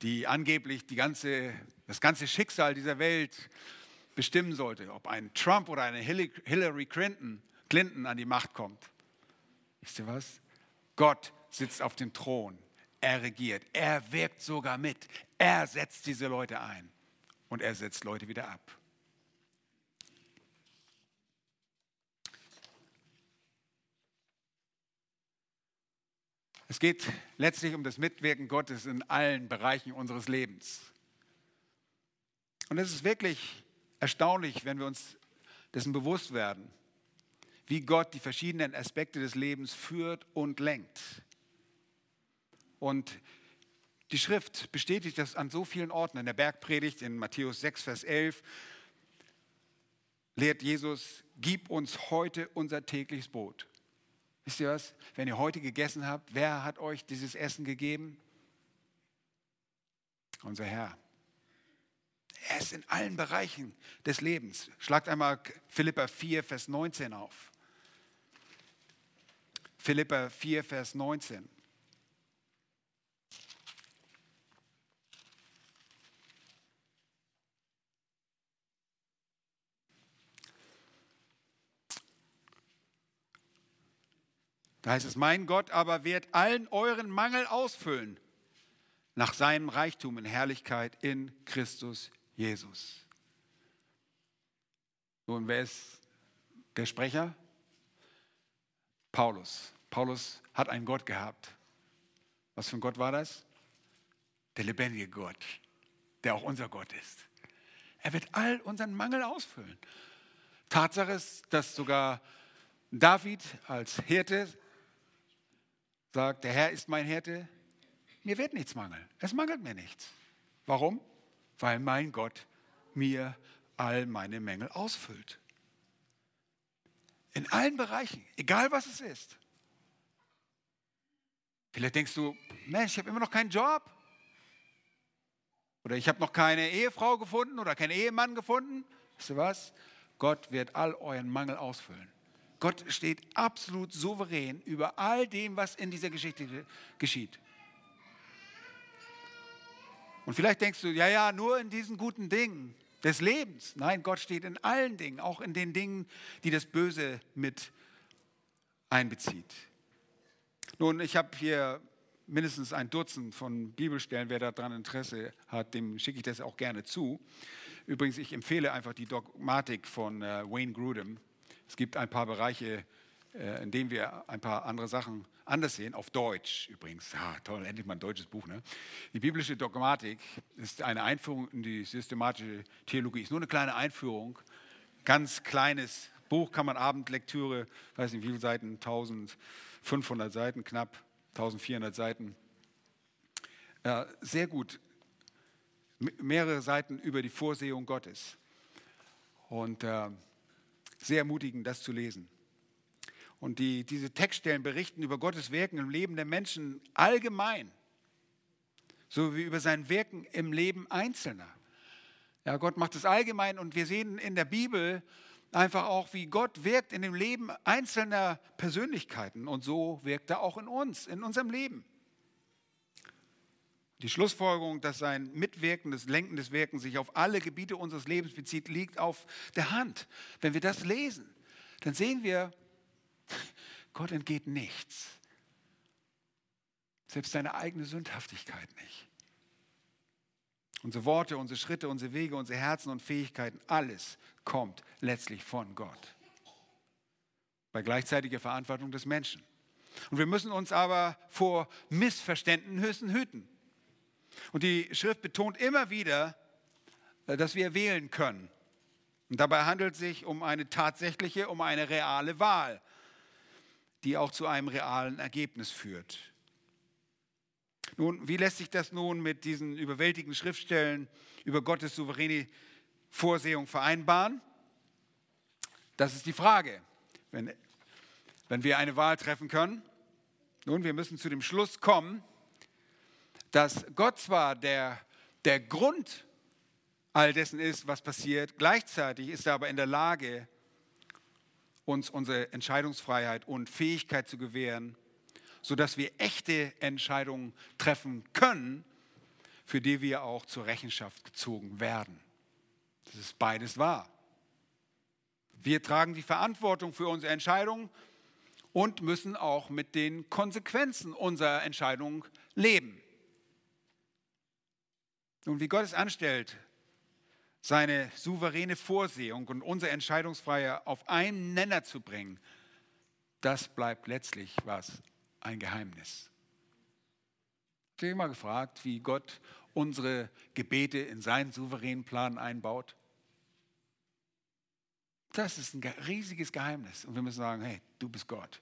die angeblich die ganze, das ganze Schicksal dieser Welt bestimmen sollte, ob ein Trump oder eine Hillary Clinton, Clinton an die Macht kommt. Wisst ihr was? Gott sitzt auf dem Thron. Er regiert. Er wirkt sogar mit. Er setzt diese Leute ein. Und er setzt Leute wieder ab. Es geht letztlich um das Mitwirken Gottes in allen Bereichen unseres Lebens. Und es ist wirklich erstaunlich, wenn wir uns dessen bewusst werden wie Gott die verschiedenen Aspekte des Lebens führt und lenkt. Und die Schrift bestätigt das an so vielen Orten. In der Bergpredigt in Matthäus 6, Vers 11 lehrt Jesus, gib uns heute unser tägliches Brot. Wisst ihr was? Wenn ihr heute gegessen habt, wer hat euch dieses Essen gegeben? Unser Herr. Er ist in allen Bereichen des Lebens. Schlagt einmal Philippa 4, Vers 19 auf. Philippa 4, Vers 19. Da heißt es, mein Gott aber wird allen euren Mangel ausfüllen nach seinem Reichtum in Herrlichkeit in Christus Jesus. Nun, wer ist der Sprecher? Paulus. Paulus hat einen Gott gehabt. Was für ein Gott war das? Der lebendige Gott, der auch unser Gott ist. Er wird all unseren Mangel ausfüllen. Tatsache ist, dass sogar David als Hirte sagt, der Herr ist mein Hirte, mir wird nichts mangeln. Es mangelt mir nichts. Warum? Weil mein Gott mir all meine Mängel ausfüllt. In allen Bereichen, egal was es ist. Vielleicht denkst du, Mensch, ich habe immer noch keinen Job. Oder ich habe noch keine Ehefrau gefunden oder keinen Ehemann gefunden. Wisst ihr was? Gott wird all euren Mangel ausfüllen. Gott steht absolut souverän über all dem, was in dieser Geschichte geschieht. Und vielleicht denkst du, ja, ja, nur in diesen guten Dingen des Lebens. Nein, Gott steht in allen Dingen, auch in den Dingen, die das Böse mit einbezieht. Nun, ich habe hier mindestens ein Dutzend von Bibelstellen. Wer daran Interesse hat, dem schicke ich das auch gerne zu. Übrigens, ich empfehle einfach die Dogmatik von äh, Wayne Grudem. Es gibt ein paar Bereiche, äh, in denen wir ein paar andere Sachen anders sehen, auf Deutsch übrigens. Ja, toll, endlich mal ein deutsches Buch. Ne? Die biblische Dogmatik ist eine Einführung in die systematische Theologie. Ist nur eine kleine Einführung, ganz kleines Buch, kann man Abendlektüre, weiß nicht wie viele Seiten, 1500 Seiten knapp, 1400 Seiten. Äh, sehr gut, mehrere Seiten über die Vorsehung Gottes. Und äh, sehr ermutigend, das zu lesen. Und die, diese Textstellen berichten über Gottes Wirken im Leben der Menschen allgemein, so wie über sein Wirken im Leben Einzelner. Ja, Gott macht es allgemein und wir sehen in der Bibel einfach auch, wie Gott wirkt in dem Leben einzelner Persönlichkeiten und so wirkt er auch in uns, in unserem Leben. Die Schlussfolgerung, dass sein mitwirkendes, lenkendes Wirken sich auf alle Gebiete unseres Lebens bezieht, liegt auf der Hand. Wenn wir das lesen, dann sehen wir, Gott entgeht nichts. Selbst seine eigene Sündhaftigkeit nicht. Unsere Worte, unsere Schritte, unsere Wege, unsere Herzen und Fähigkeiten, alles kommt letztlich von Gott. Bei gleichzeitiger Verantwortung des Menschen. Und wir müssen uns aber vor Missverständnissen hüten. Und die Schrift betont immer wieder, äh, dass wir wählen können. Und dabei handelt es sich um eine tatsächliche, um eine reale Wahl die auch zu einem realen Ergebnis führt. Nun, wie lässt sich das nun mit diesen überwältigenden Schriftstellen über Gottes souveräne Vorsehung vereinbaren? Das ist die Frage, wenn, wenn wir eine Wahl treffen können. Nun, wir müssen zu dem Schluss kommen, dass Gott zwar der, der Grund all dessen ist, was passiert, gleichzeitig ist er aber in der Lage, uns unsere Entscheidungsfreiheit und Fähigkeit zu gewähren, sodass wir echte Entscheidungen treffen können, für die wir auch zur Rechenschaft gezogen werden. Das ist beides wahr. Wir tragen die Verantwortung für unsere Entscheidungen und müssen auch mit den Konsequenzen unserer Entscheidung leben. Nun, wie Gott es anstellt, seine souveräne Vorsehung und unsere Entscheidungsfreiheit auf einen Nenner zu bringen, das bleibt letztlich was? Ein Geheimnis. Habt ihr mal gefragt, wie Gott unsere Gebete in seinen souveränen Plan einbaut? Das ist ein riesiges Geheimnis. Und wir müssen sagen, hey, du bist Gott.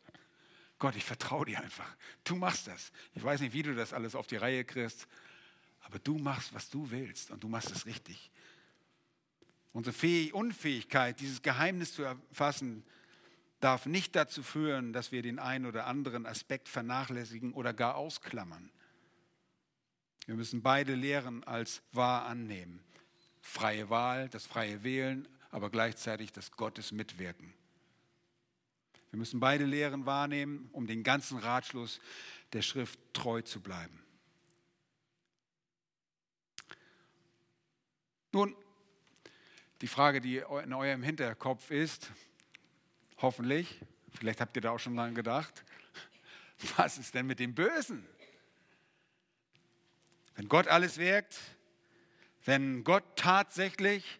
Gott, ich vertraue dir einfach. Du machst das. Ich weiß nicht, wie du das alles auf die Reihe kriegst, aber du machst, was du willst und du machst es richtig. Unsere Unfähigkeit, dieses Geheimnis zu erfassen, darf nicht dazu führen, dass wir den einen oder anderen Aspekt vernachlässigen oder gar ausklammern. Wir müssen beide Lehren als wahr annehmen. Freie Wahl, das freie Wählen, aber gleichzeitig das Gottes Mitwirken. Wir müssen beide Lehren wahrnehmen, um den ganzen Ratschluss der Schrift treu zu bleiben. Nun, die Frage, die in eurem Hinterkopf ist, hoffentlich, vielleicht habt ihr da auch schon lange gedacht, was ist denn mit dem Bösen? Wenn Gott alles wirkt, wenn Gott tatsächlich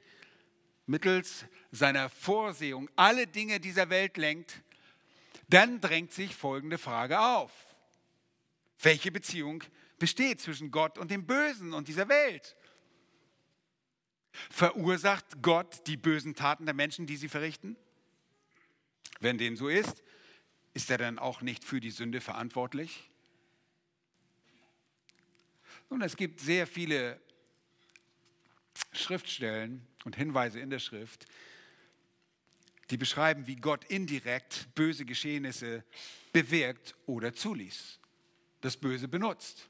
mittels seiner Vorsehung alle Dinge dieser Welt lenkt, dann drängt sich folgende Frage auf. Welche Beziehung besteht zwischen Gott und dem Bösen und dieser Welt? Verursacht Gott die bösen Taten der Menschen, die sie verrichten? Wenn dem so ist, ist er dann auch nicht für die Sünde verantwortlich? Nun, es gibt sehr viele Schriftstellen und Hinweise in der Schrift, die beschreiben, wie Gott indirekt böse Geschehnisse bewirkt oder zuließ, das Böse benutzt.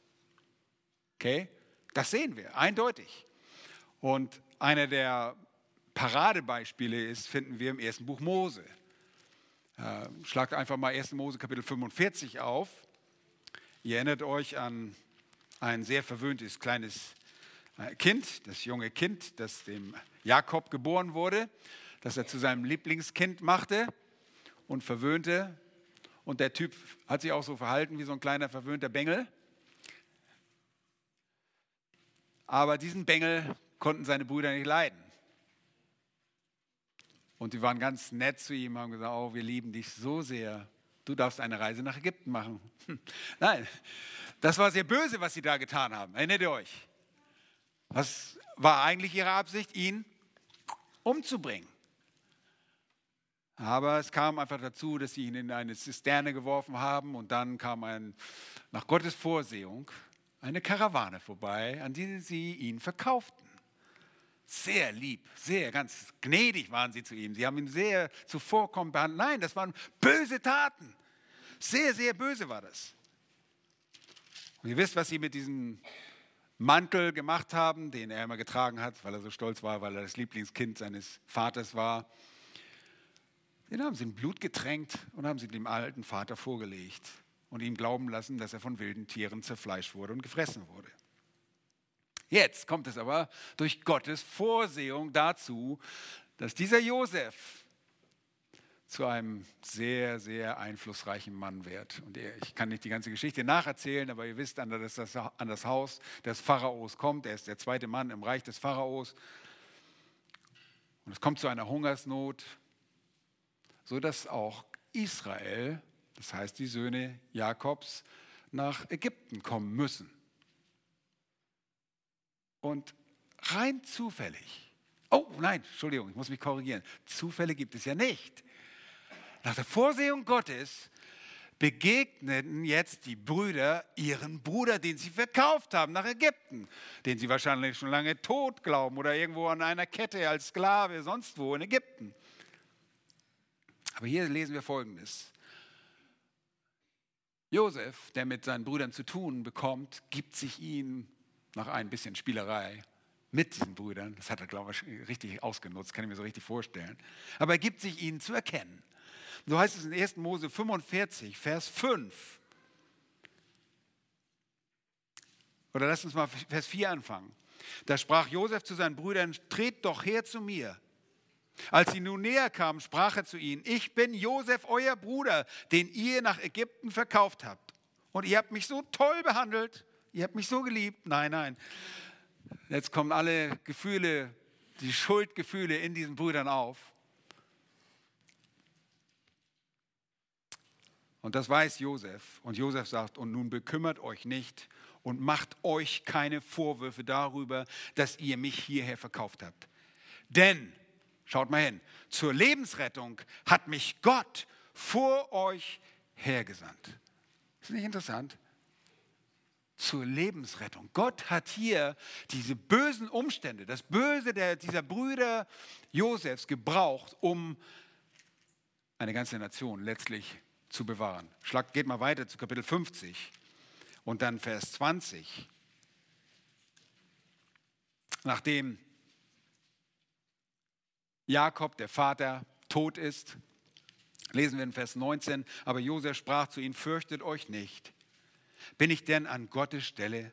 Okay? Das sehen wir, eindeutig. Und einer der Paradebeispiele ist, finden wir im ersten Buch Mose. Äh, schlagt einfach mal 1. Mose Kapitel 45 auf. Ihr erinnert euch an ein sehr verwöhntes kleines äh, Kind, das junge Kind, das dem Jakob geboren wurde, das er zu seinem Lieblingskind machte und verwöhnte. Und der Typ hat sich auch so verhalten wie so ein kleiner verwöhnter Bengel. Aber diesen Bengel konnten seine Brüder nicht leiden. Und die waren ganz nett zu ihm, haben gesagt, oh, wir lieben dich so sehr. Du darfst eine Reise nach Ägypten machen. Nein, das war sehr böse, was sie da getan haben. Erinnert ihr euch? Was war eigentlich ihre Absicht? Ihn umzubringen. Aber es kam einfach dazu, dass sie ihn in eine Zisterne geworfen haben und dann kam ein, nach Gottes Vorsehung eine Karawane vorbei, an die sie ihn verkauften. Sehr lieb, sehr ganz gnädig waren sie zu ihm. Sie haben ihn sehr zuvorkommend behandelt. Nein, das waren böse Taten. Sehr, sehr böse war das. Und ihr wisst, was sie mit diesem Mantel gemacht haben, den er immer getragen hat, weil er so stolz war, weil er das Lieblingskind seines Vaters war. Den haben sie in Blut getränkt und haben sie dem alten Vater vorgelegt und ihm glauben lassen, dass er von wilden Tieren zerfleischt wurde und gefressen wurde. Jetzt kommt es aber durch Gottes Vorsehung dazu, dass dieser Josef zu einem sehr, sehr einflussreichen Mann wird. Und ich kann nicht die ganze Geschichte nacherzählen, aber ihr wisst, dass das an das Haus des Pharaos kommt. Er ist der zweite Mann im Reich des Pharaos. Und es kommt zu einer Hungersnot sodass auch Israel, das heißt die Söhne Jakobs, nach Ägypten kommen müssen. Und rein zufällig, oh nein, Entschuldigung, ich muss mich korrigieren, Zufälle gibt es ja nicht. Nach der Vorsehung Gottes begegneten jetzt die Brüder ihren Bruder, den sie verkauft haben nach Ägypten, den sie wahrscheinlich schon lange tot glauben oder irgendwo an einer Kette als Sklave, sonst wo in Ägypten. Aber hier lesen wir Folgendes. Josef, der mit seinen Brüdern zu tun bekommt, gibt sich ihnen nach ein bisschen Spielerei mit diesen Brüdern, das hat er, glaube ich, richtig ausgenutzt, kann ich mir so richtig vorstellen, aber er gibt sich ihnen zu erkennen. So heißt es in 1. Mose 45, Vers 5. Oder lass uns mal Vers 4 anfangen. Da sprach Josef zu seinen Brüdern, tretet doch her zu mir. Als sie nun näher kamen, sprach er zu ihnen, ich bin Josef, euer Bruder, den ihr nach Ägypten verkauft habt. Und ihr habt mich so toll behandelt, ihr habt mich so geliebt. Nein, nein. Jetzt kommen alle Gefühle, die Schuldgefühle in diesen Brüdern auf. Und das weiß Josef. Und Josef sagt, und nun bekümmert euch nicht und macht euch keine Vorwürfe darüber, dass ihr mich hierher verkauft habt. Denn Schaut mal hin. Zur Lebensrettung hat mich Gott vor euch hergesandt. Ist nicht interessant? Zur Lebensrettung. Gott hat hier diese bösen Umstände, das Böse der, dieser Brüder Josefs gebraucht, um eine ganze Nation letztlich zu bewahren. Schlag, geht mal weiter zu Kapitel 50 und dann Vers 20. Nachdem Jakob, der Vater, tot ist. Lesen wir in Vers 19, aber Josef sprach zu ihnen, fürchtet euch nicht. Bin ich denn an Gottes Stelle?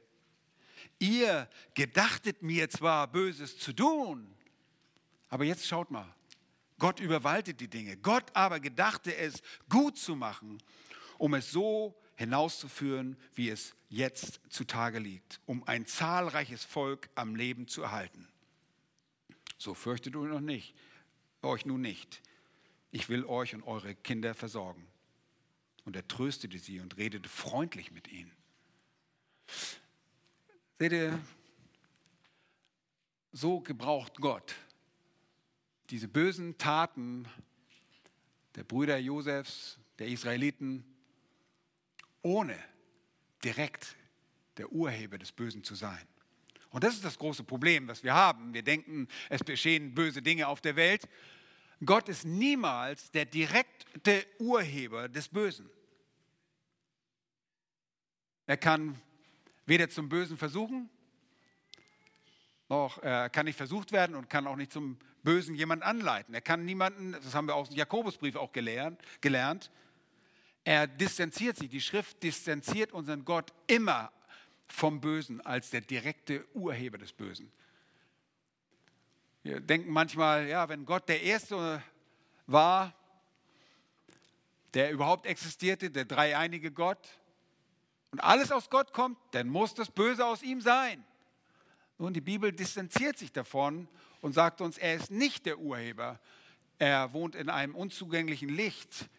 Ihr gedachtet mir zwar Böses zu tun, aber jetzt schaut mal, Gott überwaltet die Dinge. Gott aber gedachte es gut zu machen, um es so hinauszuführen, wie es jetzt zutage liegt, um ein zahlreiches Volk am Leben zu erhalten. So fürchtet euch noch nicht, euch nun nicht. Ich will euch und eure Kinder versorgen. Und er tröstete sie und redete freundlich mit ihnen. Seht ihr, so gebraucht Gott diese bösen Taten der Brüder Josefs, der Israeliten, ohne direkt der Urheber des Bösen zu sein. Und das ist das große Problem, was wir haben. Wir denken, es geschehen böse Dinge auf der Welt. Gott ist niemals der direkte Urheber des Bösen. Er kann weder zum Bösen versuchen, noch, er kann nicht versucht werden und kann auch nicht zum Bösen jemand anleiten. Er kann niemanden, das haben wir aus dem Jakobusbrief auch gelernt, gelernt, er distanziert sich, die Schrift distanziert unseren Gott immer vom Bösen als der direkte Urheber des Bösen. Wir denken manchmal, ja, wenn Gott der Erste war, der überhaupt existierte, der dreieinige Gott, und alles aus Gott kommt, dann muss das Böse aus ihm sein. Nun, die Bibel distanziert sich davon und sagt uns, er ist nicht der Urheber. Er wohnt in einem unzugänglichen Licht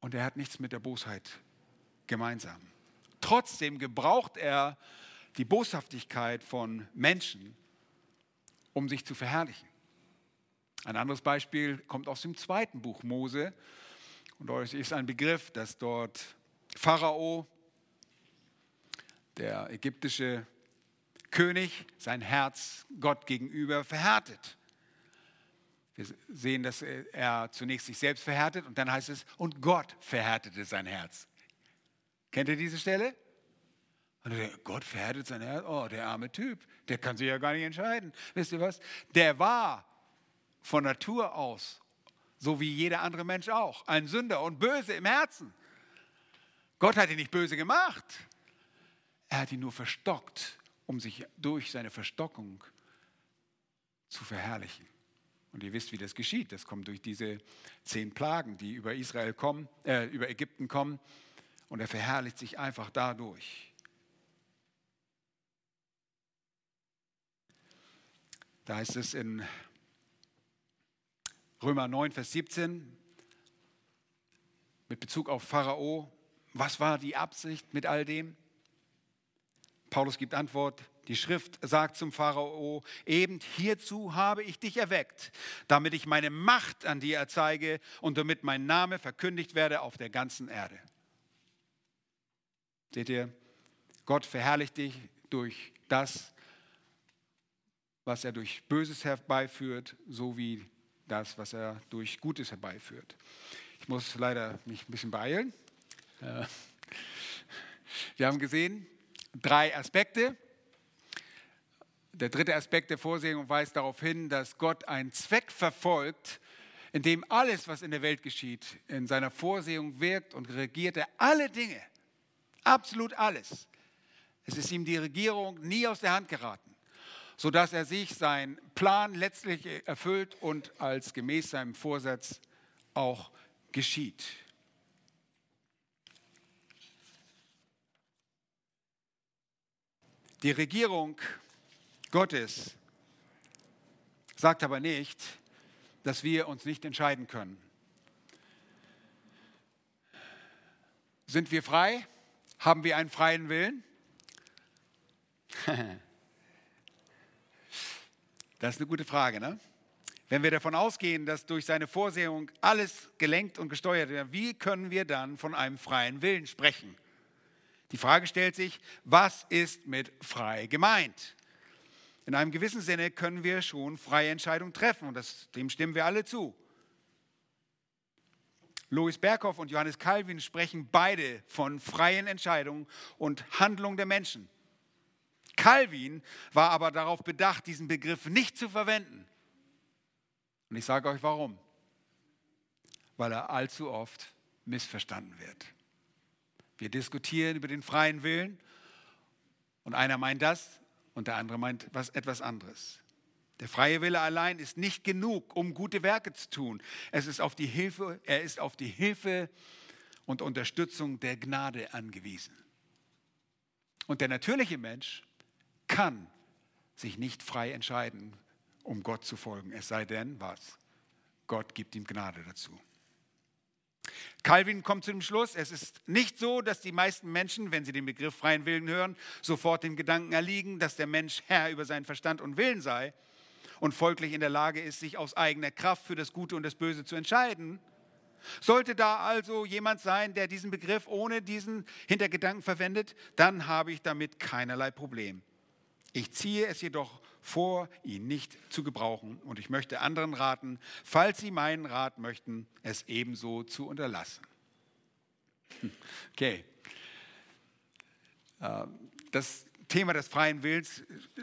und er hat nichts mit der Bosheit gemeinsam. Trotzdem gebraucht er die Boshaftigkeit von Menschen, um sich zu verherrlichen. Ein anderes Beispiel kommt aus dem zweiten Buch Mose. Und euch ist ein Begriff, dass dort Pharao, der ägyptische König, sein Herz Gott gegenüber verhärtet. Wir sehen, dass er zunächst sich selbst verhärtet und dann heißt es, und Gott verhärtete sein Herz. Kennt ihr diese Stelle? Und der, Gott verhärtet sein Herz. Oh, der arme Typ, der kann sich ja gar nicht entscheiden. Wisst ihr was? Der war von Natur aus, so wie jeder andere Mensch auch, ein Sünder und böse im Herzen. Gott hat ihn nicht böse gemacht. Er hat ihn nur verstockt, um sich durch seine Verstockung zu verherrlichen. Und ihr wisst, wie das geschieht. Das kommt durch diese zehn Plagen, die über Israel kommen, äh, über Ägypten kommen. Und er verherrlicht sich einfach dadurch. Da heißt es in Römer 9, Vers 17 mit Bezug auf Pharao, was war die Absicht mit all dem? Paulus gibt Antwort, die Schrift sagt zum Pharao, eben hierzu habe ich dich erweckt, damit ich meine Macht an dir erzeige und damit mein Name verkündigt werde auf der ganzen Erde. Seht ihr, Gott verherrlicht dich durch das, was er durch Böses herbeiführt, so wie das, was er durch Gutes herbeiführt. Ich muss leider mich ein bisschen beeilen. Äh, wir haben gesehen, drei Aspekte. Der dritte Aspekt der Vorsehung weist darauf hin, dass Gott einen Zweck verfolgt, in dem alles, was in der Welt geschieht, in seiner Vorsehung wirkt und regiert er alle Dinge. Absolut alles. Es ist ihm die Regierung nie aus der Hand geraten, sodass er sich seinen Plan letztlich erfüllt und als gemäß seinem Vorsatz auch geschieht. Die Regierung Gottes sagt aber nicht, dass wir uns nicht entscheiden können. Sind wir frei? Haben wir einen freien Willen? Das ist eine gute Frage, ne? Wenn wir davon ausgehen, dass durch seine Vorsehung alles gelenkt und gesteuert wird, wie können wir dann von einem freien Willen sprechen? Die Frage stellt sich, was ist mit frei gemeint? In einem gewissen Sinne können wir schon freie Entscheidungen treffen und das, dem stimmen wir alle zu. Louis Berghoff und Johannes Calvin sprechen beide von freien Entscheidungen und Handlung der Menschen. Calvin war aber darauf bedacht, diesen Begriff nicht zu verwenden. Und ich sage euch warum. Weil er allzu oft missverstanden wird. Wir diskutieren über den freien Willen und einer meint das und der andere meint was etwas anderes. Der freie Wille allein ist nicht genug, um gute Werke zu tun. Es ist auf die Hilfe, er ist auf die Hilfe und Unterstützung der Gnade angewiesen. Und der natürliche Mensch kann sich nicht frei entscheiden, um Gott zu folgen, es sei denn, was? Gott gibt ihm Gnade dazu. Calvin kommt zu dem Schluss, es ist nicht so, dass die meisten Menschen, wenn sie den Begriff freien Willen hören, sofort dem Gedanken erliegen, dass der Mensch Herr über seinen Verstand und Willen sei und folglich in der Lage ist, sich aus eigener Kraft für das Gute und das Böse zu entscheiden. Sollte da also jemand sein, der diesen Begriff ohne diesen Hintergedanken verwendet, dann habe ich damit keinerlei Problem. Ich ziehe es jedoch vor, ihn nicht zu gebrauchen. Und ich möchte anderen raten, falls sie meinen Rat möchten, es ebenso zu unterlassen. Okay. Ähm, das Thema des freien Willens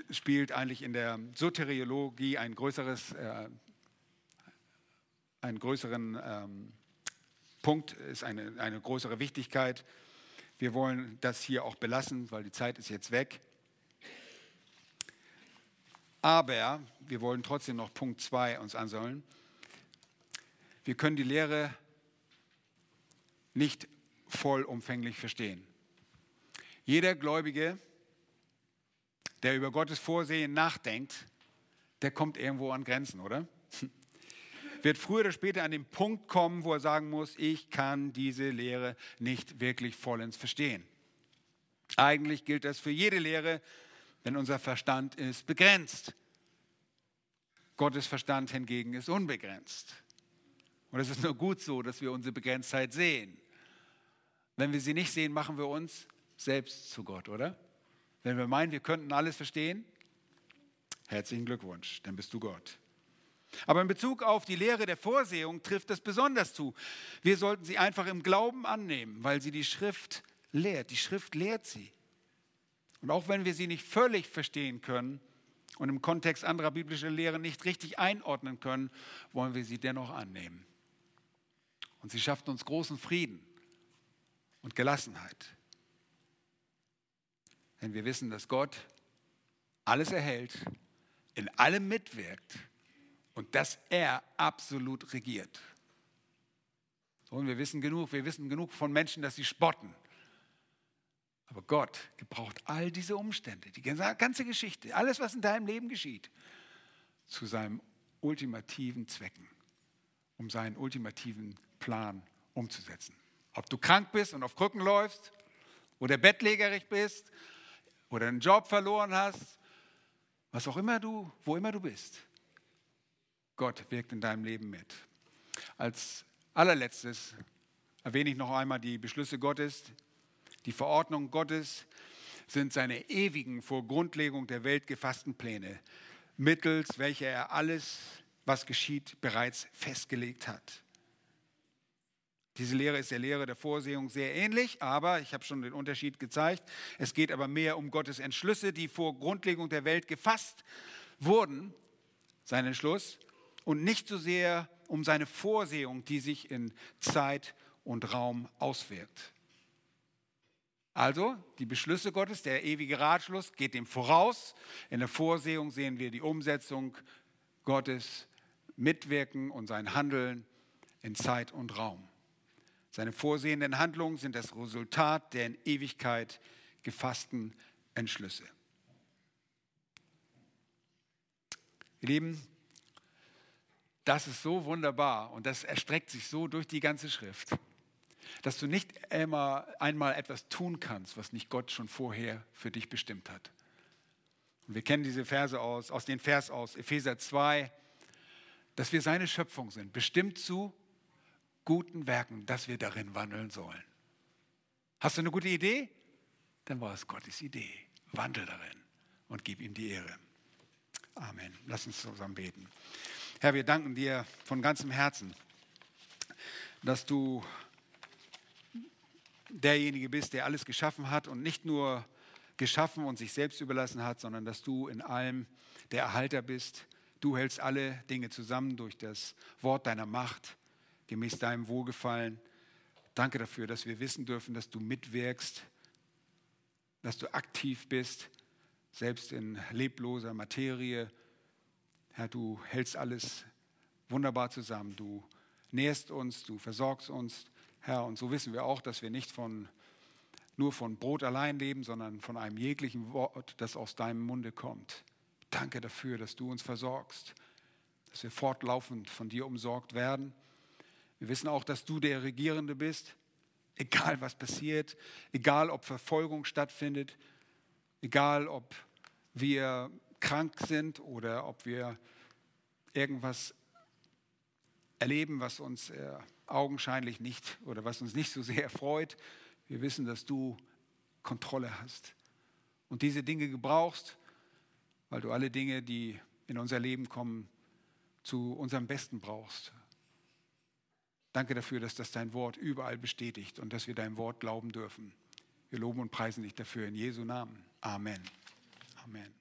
spielt eigentlich in der Soteriologie ein größeres, äh, einen größeren ähm, Punkt, ist eine, eine größere Wichtigkeit. Wir wollen das hier auch belassen, weil die Zeit ist jetzt weg. Aber wir wollen trotzdem noch Punkt 2 uns ansehen. Wir können die Lehre nicht vollumfänglich verstehen. Jeder Gläubige, der über Gottes Vorsehen nachdenkt, der kommt irgendwo an Grenzen, oder? Wird früher oder später an den Punkt kommen, wo er sagen muss, ich kann diese Lehre nicht wirklich vollends verstehen. Eigentlich gilt das für jede Lehre, wenn unser Verstand ist begrenzt. Gottes Verstand hingegen ist unbegrenzt. Und es ist nur gut so, dass wir unsere Begrenztheit sehen. Wenn wir sie nicht sehen, machen wir uns selbst zu Gott, oder? Wenn wir meinen, wir könnten alles verstehen, herzlichen Glückwunsch, dann bist du Gott. Aber in Bezug auf die Lehre der Vorsehung trifft das besonders zu. Wir sollten sie einfach im Glauben annehmen, weil sie die Schrift lehrt. Die Schrift lehrt sie. Und auch wenn wir sie nicht völlig verstehen können und im Kontext anderer biblischer Lehren nicht richtig einordnen können, wollen wir sie dennoch annehmen. Und sie schafft uns großen Frieden und Gelassenheit. Denn wir wissen, dass Gott alles erhält, in allem mitwirkt und dass er absolut regiert. Und wir wissen genug, wir wissen genug von Menschen, dass sie spotten. Aber Gott gebraucht all diese Umstände, die ganze Geschichte, alles, was in deinem Leben geschieht, zu seinem ultimativen Zwecken, um seinen ultimativen Plan umzusetzen. Ob du krank bist und auf Krücken läufst oder bettlägerig bist oder einen Job verloren hast, was auch immer du, wo immer du bist. Gott wirkt in deinem Leben mit. Als allerletztes erwähne ich noch einmal die Beschlüsse Gottes, die Verordnung Gottes sind seine ewigen vor Grundlegung der Welt gefassten Pläne, mittels welcher er alles, was geschieht, bereits festgelegt hat. Diese Lehre ist der Lehre der Vorsehung sehr ähnlich, aber ich habe schon den Unterschied gezeigt. Es geht aber mehr um Gottes Entschlüsse, die vor Grundlegung der Welt gefasst wurden, sein Entschluss, und nicht so sehr um seine Vorsehung, die sich in Zeit und Raum auswirkt. Also die Beschlüsse Gottes, der ewige Ratschluss geht dem voraus. In der Vorsehung sehen wir die Umsetzung Gottes mitwirken und sein Handeln in Zeit und Raum. Seine vorsehenden Handlungen sind das Resultat der in Ewigkeit gefassten Entschlüsse. Ihr Lieben, das ist so wunderbar und das erstreckt sich so durch die ganze Schrift dass du nicht immer einmal etwas tun kannst, was nicht Gott schon vorher für dich bestimmt hat. Und wir kennen diese Verse aus, aus den Vers aus Epheser 2, dass wir seine Schöpfung sind, bestimmt zu guten Werken, dass wir darin wandeln sollen. Hast du eine gute Idee? Dann war es Gottes Idee. Wandel darin und gib ihm die Ehre. Amen. Lass uns zusammen beten. Herr, wir danken dir von ganzem Herzen, dass du derjenige bist, der alles geschaffen hat und nicht nur geschaffen und sich selbst überlassen hat, sondern dass du in allem der Erhalter bist. Du hältst alle Dinge zusammen durch das Wort deiner Macht, gemäß deinem Wohlgefallen. Danke dafür, dass wir wissen dürfen, dass du mitwirkst, dass du aktiv bist, selbst in lebloser Materie. Herr, du hältst alles wunderbar zusammen. Du nährst uns, du versorgst uns, Herr, und so wissen wir auch, dass wir nicht von, nur von Brot allein leben, sondern von einem jeglichen Wort, das aus deinem Munde kommt. Danke dafür, dass du uns versorgst, dass wir fortlaufend von dir umsorgt werden. Wir wissen auch, dass du der Regierende bist, egal was passiert, egal ob Verfolgung stattfindet, egal ob wir krank sind oder ob wir irgendwas erleben, was uns äh, augenscheinlich nicht oder was uns nicht so sehr freut. Wir wissen, dass du Kontrolle hast und diese Dinge gebrauchst, weil du alle Dinge, die in unser Leben kommen, zu unserem Besten brauchst. Danke dafür, dass das dein Wort überall bestätigt und dass wir dein Wort glauben dürfen. Wir loben und preisen dich dafür in Jesu Namen. Amen. Amen.